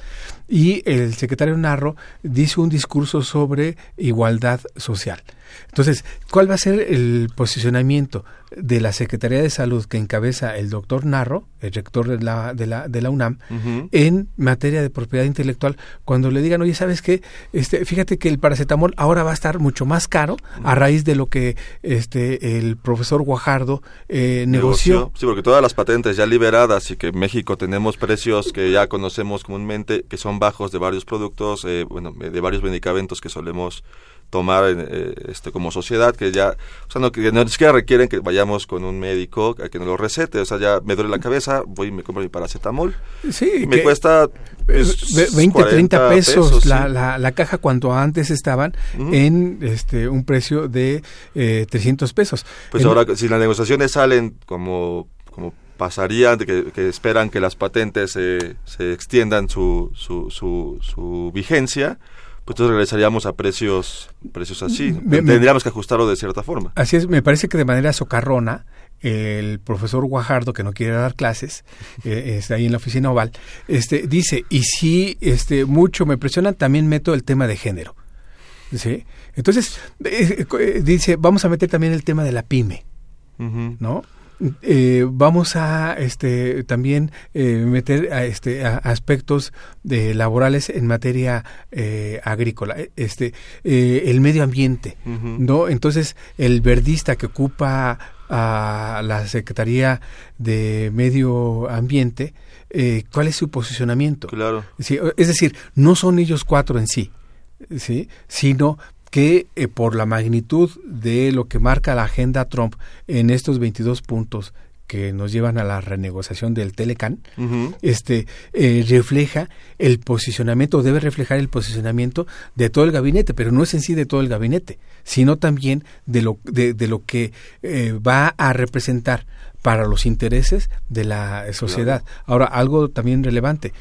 y el secretario Narro dice un discurso sobre igualdad social. Entonces, ¿cuál va a ser el posicionamiento de la Secretaría de Salud que encabeza el doctor Narro, el rector de la, de la, de la UNAM, en materia de propiedad intelectual, cuando le digan, oye, ¿sabes qué? Este, fíjate que el paracetamol ahora va a estar mucho más caro a raíz de lo que este, el profesor Guajardo eh, negoció. Sí, porque todas las patentes ya liberadas y que en México tenemos precios que ya conocemos comúnmente, que son bajos de varios productos, eh, bueno, de varios medicamentos que solemos tomar eh, este como sociedad que ya o sea no que no siquiera requieren que vayamos con un médico a que nos lo recete. O sea ya me duele la cabeza voy y me compro mi paracetamol. Sí y me cuesta 20 pues, 30 pesos, la, la, la, caja cuando antes estaban en este un precio de eh, 300 pesos. Pues ahora si las negociaciones salen como como pasaría que, que esperan que las patentes se, se extiendan su, su, su, su vigencia pues entonces regresaríamos a precios precios así. Tendríamos que ajustarlo de cierta forma. Así es, me parece que de manera socarrona el profesor Guajardo, que no quiere dar clases, eh, está ahí en la oficina oval, este, dice, y si este, mucho me presionan, también meto el tema de género. ¿Sí? Entonces, eh, eh, dice, vamos a meter también el tema de la pyme, ¿no? Eh, vamos a este también eh, meter a, este aspectos de laborales en materia eh, agrícola este el medio ambiente no entonces el verdista que ocupa a la secretaría de medio ambiente cuál es su posicionamiento claro. Es decir no son ellos cuatro en sí sí sino que eh, por la magnitud de lo que marca la agenda Trump en estos 22 puntos que nos llevan a la renegociación del Telecan, este eh, refleja el posicionamiento, debe reflejar el posicionamiento de todo el gabinete, pero no es en sí de todo el gabinete, sino también de lo, de, lo que eh, va a representar para los intereses de la sociedad. Ahora, algo también relevante,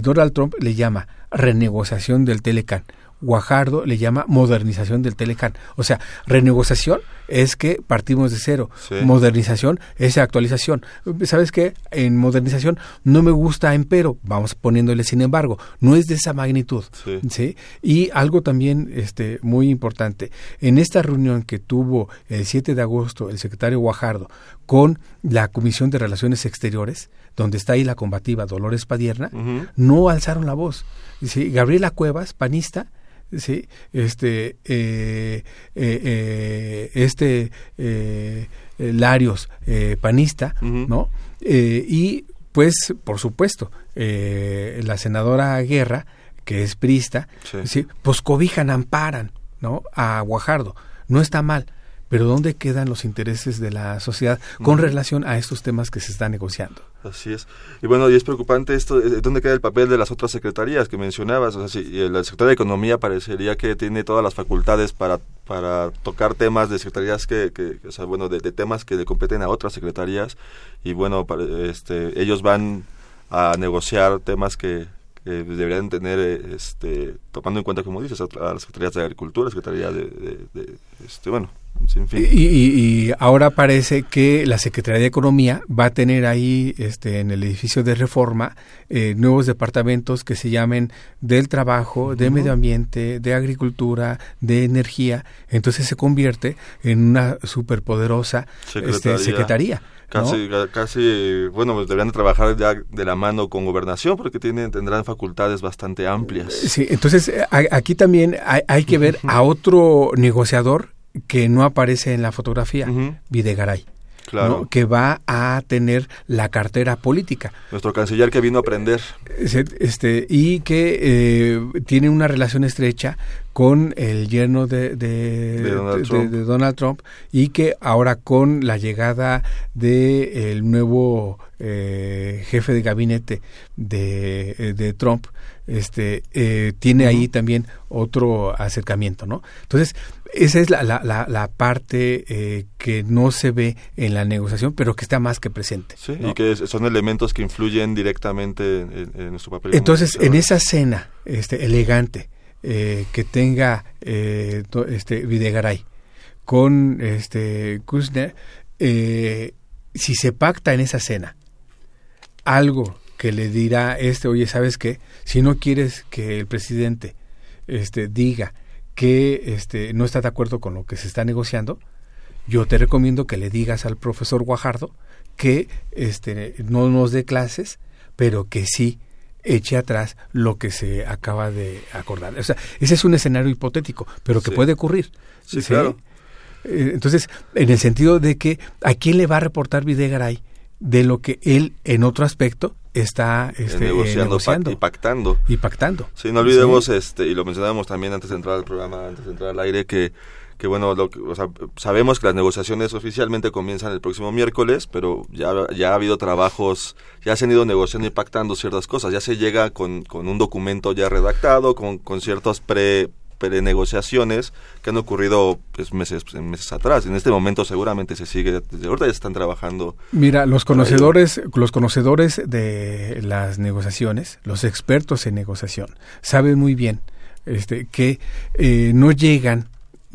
Donald Trump le llama renegociación del Telecan Guajardo le llama modernización del Telecan. O sea, renegociación es que partimos de cero. Modernización es actualización. ¿Sabes qué? En modernización no me gusta empero, vamos poniéndole sin embargo. No es de esa magnitud. Sí. Y algo también este, muy importante. En esta reunión que tuvo el 7 de agosto el secretario Guajardo con la Comisión de Relaciones Exteriores, donde está ahí la combativa Dolores Padierna, no alzaron la voz. ¿sí? Gabriela Cuevas, panista, sí este eh, eh, eh este eh, Larios panista no y pues por supuesto la senadora Guerra que es prista sí. pues cobijan amparan no a Guajardo. No está mal pero ¿dónde quedan los intereses de la sociedad con relación a estos temas que se están negociando? Así es. Y bueno, y es preocupante esto, eh, ¿dónde queda el papel de las otras secretarías que mencionabas? O sea, si la Secretaría de Economía parecería que tiene todas las facultades para, para tocar temas de secretarías que, que o sea, bueno, de, temas que le competen a otras secretarías y bueno, este, ellos van a negociar temas que, deberían tener, eh, este, tomando en cuenta, como dices, a, las secretarías de Agricultura, Secretaría de, de, este, bueno, y, ahora parece que la Secretaría de Economía va a tener ahí, este, en el edificio de reforma, eh, nuevos departamentos que se llamen del trabajo, de medio ambiente, de agricultura, de energía. Entonces se convierte en una superpoderosa este, secretaría. Casi, casi, bueno, pues deberían de trabajar ya de la mano con gobernación porque tienen, tendrán facultades bastante amplias. Sí, entonces aquí también hay, hay que ver a otro negociador que no aparece en la fotografía, Videgaray. Claro. que va a tener la cartera política. Nuestro canciller que vino a aprender. Este, y que eh, tiene una relación estrecha con el yerno de, de, Donald, Trump. y que ahora con la llegada del el nuevo eh, jefe de gabinete de, eh, de Trump, este, eh, tiene ahí también otro acercamiento, ¿no? Entonces, esa es la, la, la, parte eh, que no se ve en la negociación, pero que está más que presente. Sí, y que son elementos que influyen directamente en, nuestro papel. Entonces, en esa cena este, elegante eh, que tenga eh, este Videgaray con este Kushner, si se pacta en esa cena algo que le dirá este, oye, ¿sabes qué? Si no quieres que el presidente este, diga que este, no está de acuerdo con lo que se está negociando, yo te recomiendo que le digas al profesor Guajardo que este, no nos dé clases, pero que sí eche atrás lo que se acaba de acordar. O sea, ese es un escenario hipotético, pero que puede ocurrir. Sí, claro. Eh, entonces, en el sentido de que a quién le va a reportar Videgaray de lo que él en otro aspecto está este, negociando, y pactando. Y pactando. Sí, no olvidemos, este y lo mencionábamos también antes de entrar al programa, antes de entrar al aire, que, que bueno, lo o sea, sabemos que las negociaciones oficialmente comienzan el próximo miércoles, pero ya, ya ha habido trabajos, ya se han ido negociando y pactando ciertas cosas, ya se llega con, con un documento ya redactado, con, con ciertos pre negociaciones que han ocurrido pues, meses, meses atrás. En este momento seguramente se sigue, ahorita ya están trabajando. Mira, los conocedores, los conocedores de las negociaciones, los expertos en negociación, saben muy bien este, que eh, no llegan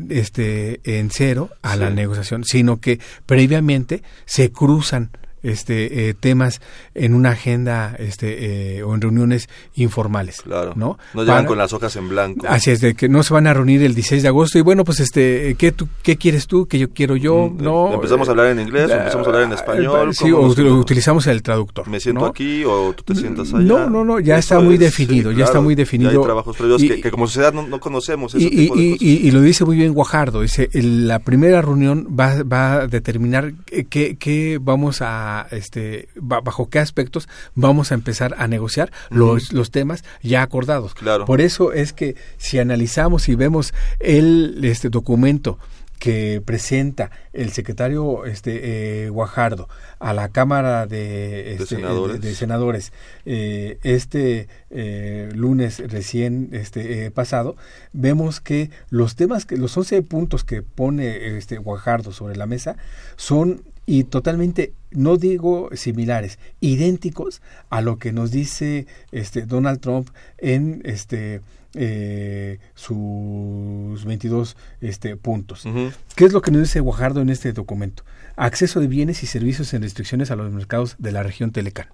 este, en cero a la negociación, sino que previamente se cruzan este eh, temas en una agenda este eh, o en reuniones informales claro. no no llegan con las hojas en blanco. Así es de que no se van a reunir el 16 de agosto y bueno pues este qué tú qué quieres tú que yo quiero yo mm, no empezamos a hablar en inglés o empezamos a hablar en eh, español sí o utilizamos el traductor me siento aquí o tú te sientas allá no no no ya está muy definido ya está muy definido hay trabajos previos que, como sociedad no, conocemos ese y, tipo de y, lo dice muy bien Guajardo dice la primera reunión va, va a determinar qué, qué vamos a este, bajo qué aspectos vamos a empezar a negociar los, los temas ya acordados. Claro. Por eso es que si analizamos y vemos el este documento que presenta el secretario este eh, Guajardo a la Cámara de, este, senadores, eh, este eh, lunes recién este pasado vemos que los temas que los 11 puntos que pone este Guajardo sobre la mesa son y totalmente, no digo similares, idénticos a lo que nos dice este Donald Trump en este eh, sus 22 este, puntos. ¿Qué es lo que nos dice Guajardo en este documento? Acceso de bienes y servicios en restricciones a los mercados de la región Telecán.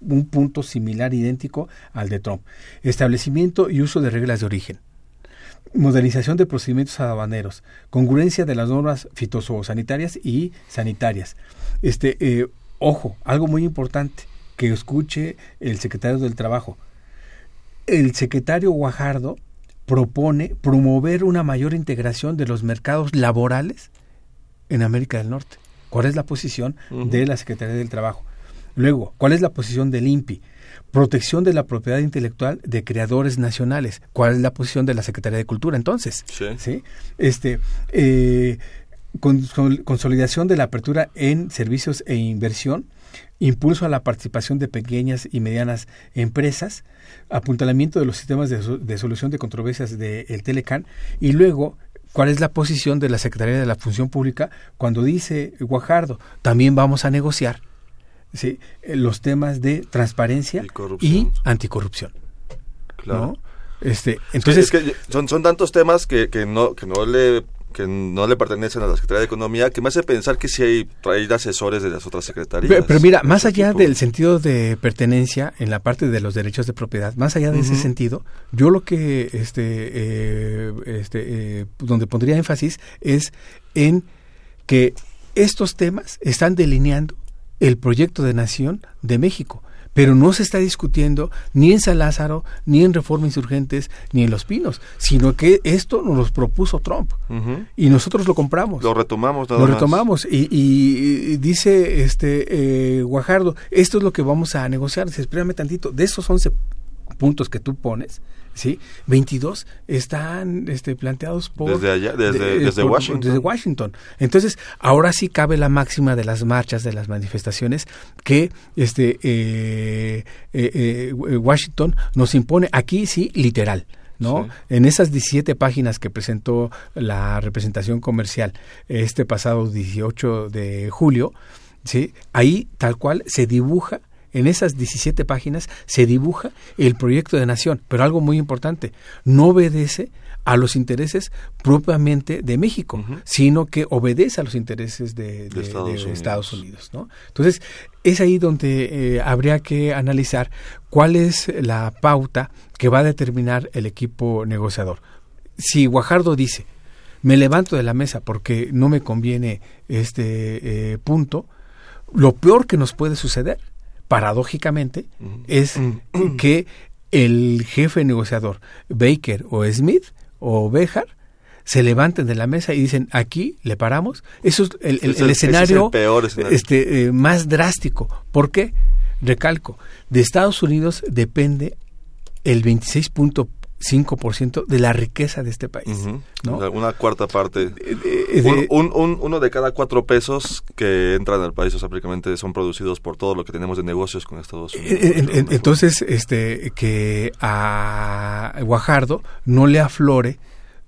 Un punto similar, idéntico al de Trump. Establecimiento y uso de reglas de origen modernización de procedimientos aduaneros, congruencia de las normas fitosanitarias y sanitarias. Este, eh, ojo, algo muy importante que escuche el secretario del Trabajo. El secretario Guajardo propone promover una mayor integración de los mercados laborales en América del Norte. ¿Cuál es la posición de la Secretaría del Trabajo? Luego, ¿cuál es la posición del INPI? Protección de la propiedad intelectual de creadores nacionales. ¿Cuál es la posición de la Secretaría de Cultura entonces? Sí. Este, eh, consolidación de la apertura en servicios e inversión, impulso a la participación de pequeñas y medianas empresas, apuntalamiento de los sistemas de, solución de controversias del de Telecan y luego cuál es la posición de la Secretaría de la Función Pública cuando dice Guajardo, también vamos a negociar ¿sí? Eh, los temas de transparencia y, anticorrupción. Claro. Este, entonces, son, son tantos temas que, que, no, que no le que no le pertenecen a la Secretaría de Economía, que me hace pensar que sí hay, hay asesores de las otras secretarías. Pero, pero mira, más allá del sentido de pertenencia en la parte de los derechos de propiedad, más allá de ese sentido, yo lo que, este, eh, este, eh, donde pondría énfasis es en que estos temas están delineando el proyecto de nación de México pero no se está discutiendo ni en San Lázaro, ni en Reforma Insurgentes, ni en Los Pinos, sino que esto nos lo propuso Trump y nosotros lo compramos. Lo retomamos. lo retomamos y, dice este eh, Guajardo, esto es lo que vamos a negociar. Dice, espérame tantito, de esos 11 puntos que tú pones, ¿sí? 22 están este, planteados por... Desde, allá, desde, Washington. desde Washington. Entonces, ahora sí cabe la máxima de las marchas, de las manifestaciones, que este, eh, eh, eh, Washington nos impone, aquí sí, literal. ¿no? En esas 17 páginas que presentó la representación comercial este pasado 18 de julio, ¿sí? ahí tal cual se dibuja en esas 17 páginas se dibuja el proyecto de nación, pero algo muy importante, no obedece a los intereses propiamente de México, sino que obedece a los intereses de, Estados, Unidos. ¿no? Entonces, es ahí donde eh, habría que analizar cuál es la pauta que va a determinar el equipo negociador. Si Guajardo dice, me levanto de la mesa porque no me conviene este eh, punto, lo peor que nos puede suceder paradójicamente, es que el jefe negociador, Baker o Smith o Bejar, se levanten de la mesa y dicen aquí le paramos. Eso es el, escenario, Este, eh, más drástico. ¿Por qué? Recalco, de Estados Unidos depende el 26 5% de la riqueza de este país. Una cuarta parte. uno de cada cuatro pesos que entran al país, o sea, prácticamente son producidos por todo lo que tenemos de negocios con Estados Unidos. entonces, este, que a Guajardo no le aflore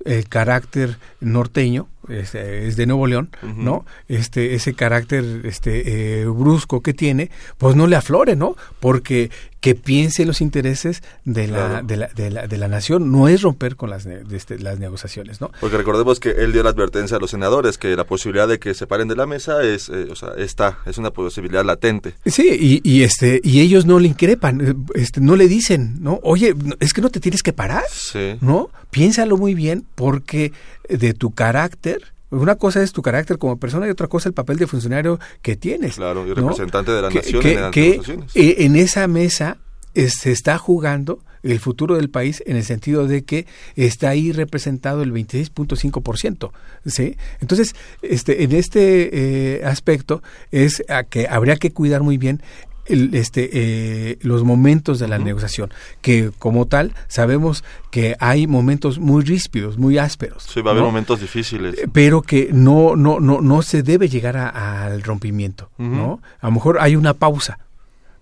el carácter norteño, este, es, de Nuevo León, ¿no? Este, ese carácter este, eh, brusco que tiene, pues no le aflore, ¿no? Porque que piense los intereses de la, de, la, de, la, de la nación, no es romper con las, este, las negociaciones, ¿no? Porque recordemos que él dio la advertencia a los senadores que la posibilidad de que se paren de la mesa es, eh, o sea, está, es una posibilidad latente. Sí, y, y, este, y ellos no le increpan, este, no le dicen, ¿no? Oye, es que no te tienes que parar, sí. ¿no? Piénsalo muy bien porque de tu carácter una cosa es tu carácter como persona y otra cosa el papel de funcionario que tienes. Claro, y representante de la nación que, en eh, en esa mesa se está jugando el futuro del país en el sentido de que está ahí representado el 26.5%, ¿sí? Entonces, este en este eh, aspecto es a que habría que cuidar muy bien este, eh, los momentos de la negociación, que como tal sabemos que hay momentos muy ríspidos, muy ásperos. Sí, va a haber momentos difíciles. Eh, pero que no, no, no, no se debe llegar al rompimiento, ¿no? A lo mejor hay una pausa,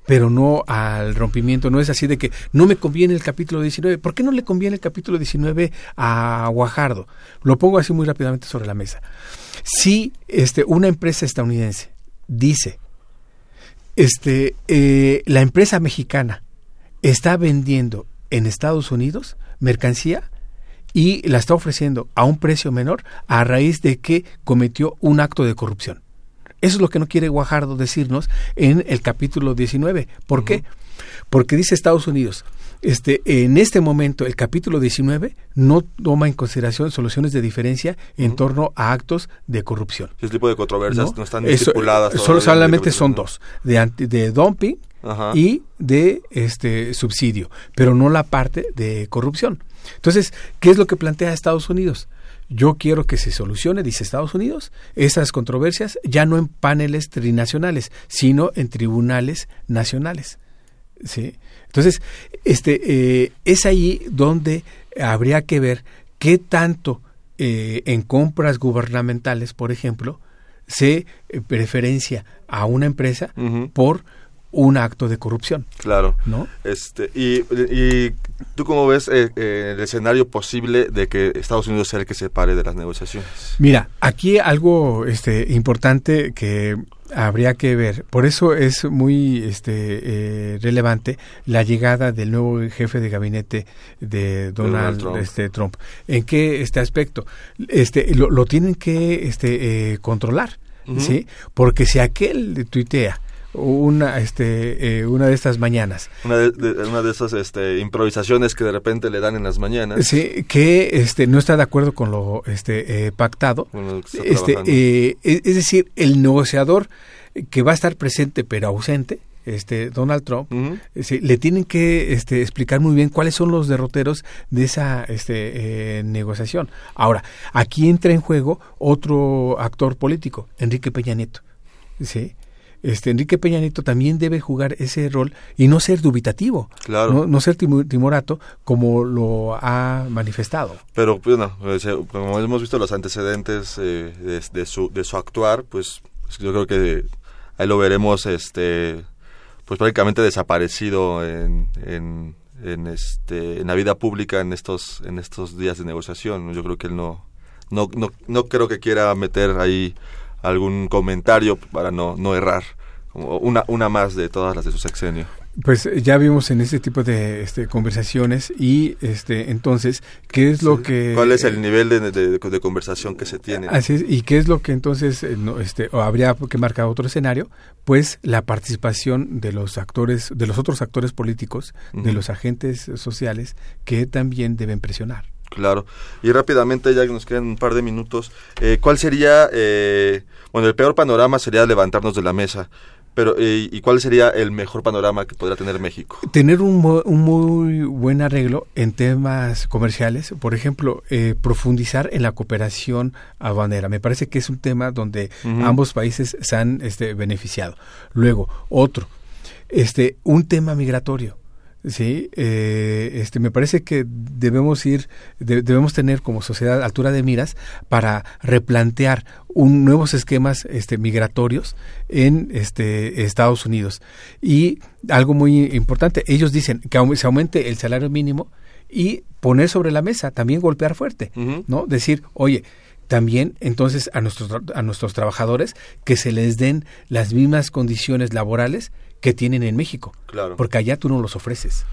pero no al rompimiento. No es así de que no me conviene el capítulo 19. ¿Por qué no le conviene el capítulo 19 a Guajardo? Lo pongo así muy rápidamente sobre la mesa. Si este, una empresa estadounidense dice este, eh, la empresa mexicana está vendiendo en Estados Unidos mercancía y la está ofreciendo a un precio menor a raíz de que cometió un acto de corrupción. Eso es lo que no quiere Guajardo decirnos en el capítulo 19. ¿Por qué? Porque dice Estados Unidos, este, en este momento el capítulo 19 no toma en consideración soluciones de diferencia en torno a actos de corrupción. Ese tipo de controversias no, están estipuladas. Solo solamente son dos, de, de dumping y de este subsidio, pero no la parte de corrupción. Entonces, ¿qué es lo que plantea Estados Unidos? Yo quiero que se solucione, dice Estados Unidos, esas controversias ya no en paneles trinacionales, sino en tribunales nacionales. ¿Sí? Entonces, este, eh, es ahí donde habría que ver qué tanto eh, en compras gubernamentales, por ejemplo, se eh, preferencia a una empresa por un acto de corrupción. Claro. ¿No? Este, y, y tú cómo ves eh, eh, el escenario posible de que Estados Unidos sea el que se pare de las negociaciones. Mira, aquí algo este, importante que habría que ver. Por eso es muy este, eh, relevante la llegada del nuevo jefe de gabinete de Donald, Trump. Este, Trump. ¿En qué este aspecto? Este, lo, lo tienen que este, eh, controlar. ¿sí? Porque si aquel tuitea una este eh, una de estas mañanas. Una de, de, una de esas este, improvisaciones que de repente le dan en las mañanas. Sí que este no está de acuerdo con lo este eh, pactado. Bueno, este eh, es, decir el negociador que va a estar presente pero ausente este Donald Trump uh -huh. le tienen que este, explicar muy bien cuáles son los derroteros de esa este, eh, negociación. Ahora aquí entra en juego otro actor político Enrique Peña Nieto sí este, Enrique Peña Nieto también debe jugar ese rol y no ser dubitativo, claro. no, no ser timorato como lo ha manifestado. Pero bueno, como hemos visto los antecedentes eh, de, de, su, de su actuar, pues yo creo que ahí lo veremos este pues prácticamente desaparecido en, en, en, este, en la vida pública en estos, en estos días de negociación. Yo creo que él no, no, no, no creo que quiera meter ahí algún comentario para no, no errar. Como una, una más de todas las de su sexenio. Pues ya vimos en este tipo de este, conversaciones y este entonces, ¿qué es lo que... ¿Cuál es el nivel de, de, de, conversación que se tiene? Así es, y qué es lo que entonces eh, no, este, o habría que marcar otro escenario, pues la participación de los actores, de los otros actores políticos, uh -huh. de los agentes sociales, que también deben presionar. Claro. Y rápidamente, ya que nos quedan un par de minutos, eh, ¿cuál sería, eh, bueno, el peor panorama sería levantarnos de la mesa, pero eh, ¿y cuál sería el mejor panorama que podría tener México? Tener un, un muy buen arreglo en temas comerciales, por ejemplo, eh, profundizar en la cooperación aduanera. Me parece que es un tema donde uh -huh. ambos países se han este, beneficiado. Luego, otro, este, un tema migratorio Sí, eh, este, me parece que debemos ir, de, debemos tener como sociedad altura de miras para replantear un, nuevos esquemas este, migratorios en este, Estados Unidos. Y algo muy importante, ellos dicen que se aumente el salario mínimo y poner sobre la mesa, también golpear fuerte, uh -huh. ¿no? Decir, oye, también entonces a nuestros, a nuestros trabajadores que se les den las mismas condiciones laborales que tienen en México. Claro. Porque allá tú no los ofreces.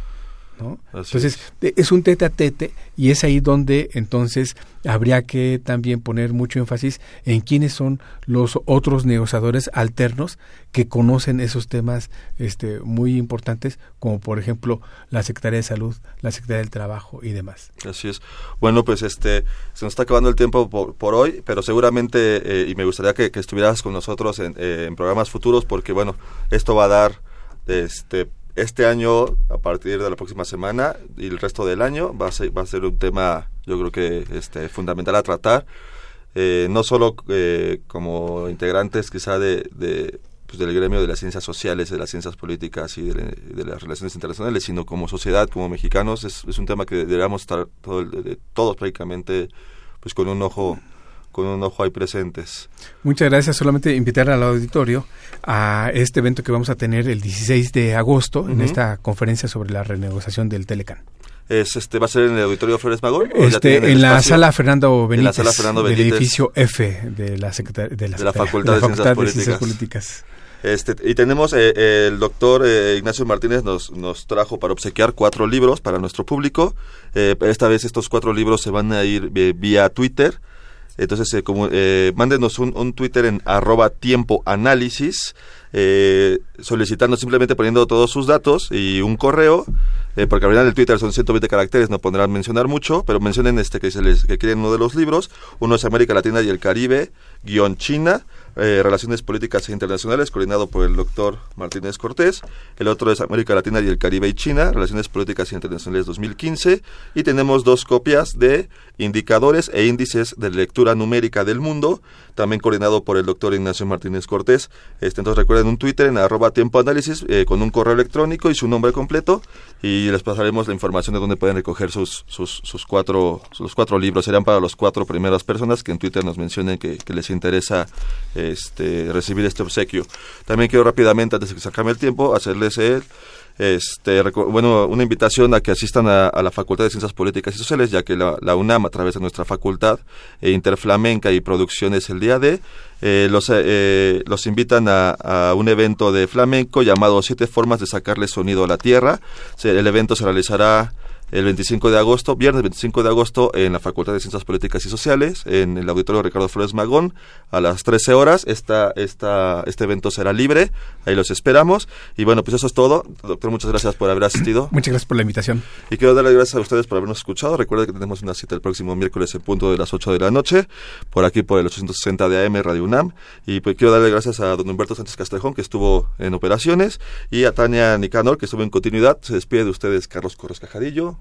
¿No? Entonces, es. es. un tete a tete y es ahí donde entonces habría que también poner mucho énfasis en quiénes son los otros negociadores alternos que conocen esos temas este, muy importantes, como por ejemplo la Secretaría de Salud, la Secretaría del Trabajo y demás. Así es. Bueno, pues este se nos está acabando el tiempo por, por hoy, pero seguramente, eh, y me gustaría que, que, estuvieras con nosotros en, eh, en programas futuros, porque bueno, esto va a dar este este año, a partir de la próxima semana y el resto del año, va a ser, va a ser un tema, yo creo que este, fundamental a tratar, eh, no solo eh, como integrantes quizá de, de pues, del gremio de las ciencias sociales, de las ciencias políticas y de, las relaciones internacionales, sino como sociedad, como mexicanos, es, es un tema que deberíamos estar todo, de, todos prácticamente pues con un ojo con un ojo ahí presentes. Muchas gracias. Solamente invitar al auditorio a este evento que vamos a tener el 16 de agosto uh -huh. en esta conferencia sobre la renegociación del Telecan. Es, este, ¿Va a ser en el auditorio Flores Magón? Este, en, la sala Fernando Benítez, en la sala Fernando Benítez, del edificio F de la, Secretaría, de la, de la Facultad, de, Facultad Ciencias, de Ciencias Políticas. Este, y tenemos eh, el doctor eh, Ignacio Martínez nos, nos trajo para obsequiar cuatro libros para nuestro público. Eh, esta vez estos cuatro libros se van a ir vía Twitter. Entonces, eh, como, eh, mándenos un, un, Twitter en arroba tiempo eh, solicitando simplemente poniendo todos sus datos y un correo, eh, porque al final del Twitter son 120 caracteres, no pondrán mencionar mucho, pero mencionen este que se les quieren uno de los libros, uno es América Latina y el Caribe, guion China, eh, Relaciones Políticas e Internacionales, coordinado por el doctor Martínez Cortés. El otro es América Latina y el Caribe y China, Relaciones Políticas e Internacionales 2015. Y tenemos dos copias de Indicadores e Índices de Lectura Numérica del Mundo, también coordinado por el doctor Ignacio Martínez Cortés. Este, entonces recuerden un Twitter en arroba tiempo análisis eh, con un correo electrónico y su nombre completo y les pasaremos la información de dónde pueden recoger sus, sus, cuatro, sus cuatro libros. Serán para los cuatro primeras personas que en Twitter nos mencionen que les interesa este, recibir este obsequio. También quiero rápidamente, antes de que se acabe el tiempo, hacerles el este, bueno, una invitación a que asistan a, la Facultad de Ciencias Políticas y Sociales, ya que la, UNAM, a través de nuestra facultad e Interflamenca y Producciones el día de, eh, los, eh, los invitan a, un evento de flamenco llamado Siete Formas de Sacarle Sonido a la Tierra. El evento se realizará el 25 de agosto, viernes 25 de agosto, en la Facultad de Ciencias Políticas y Sociales, en el Auditorio Ricardo Flores Magón, a las 13 horas. Esta, esta, este evento será libre, ahí los esperamos. Y bueno, pues eso es todo. Doctor, muchas gracias por haber asistido. Muchas gracias por la invitación. Y quiero darle gracias a ustedes por habernos escuchado. Recuerden que tenemos una cita el próximo miércoles en punto de las 8 de la noche, por aquí por el 860 de AM Radio UNAM. Y pues quiero darle gracias a don Humberto Sánchez Castrejón, que estuvo en operaciones, y a Tania Nicanor, que estuvo en continuidad. Se despide de ustedes Carlos Corros Cajadillo.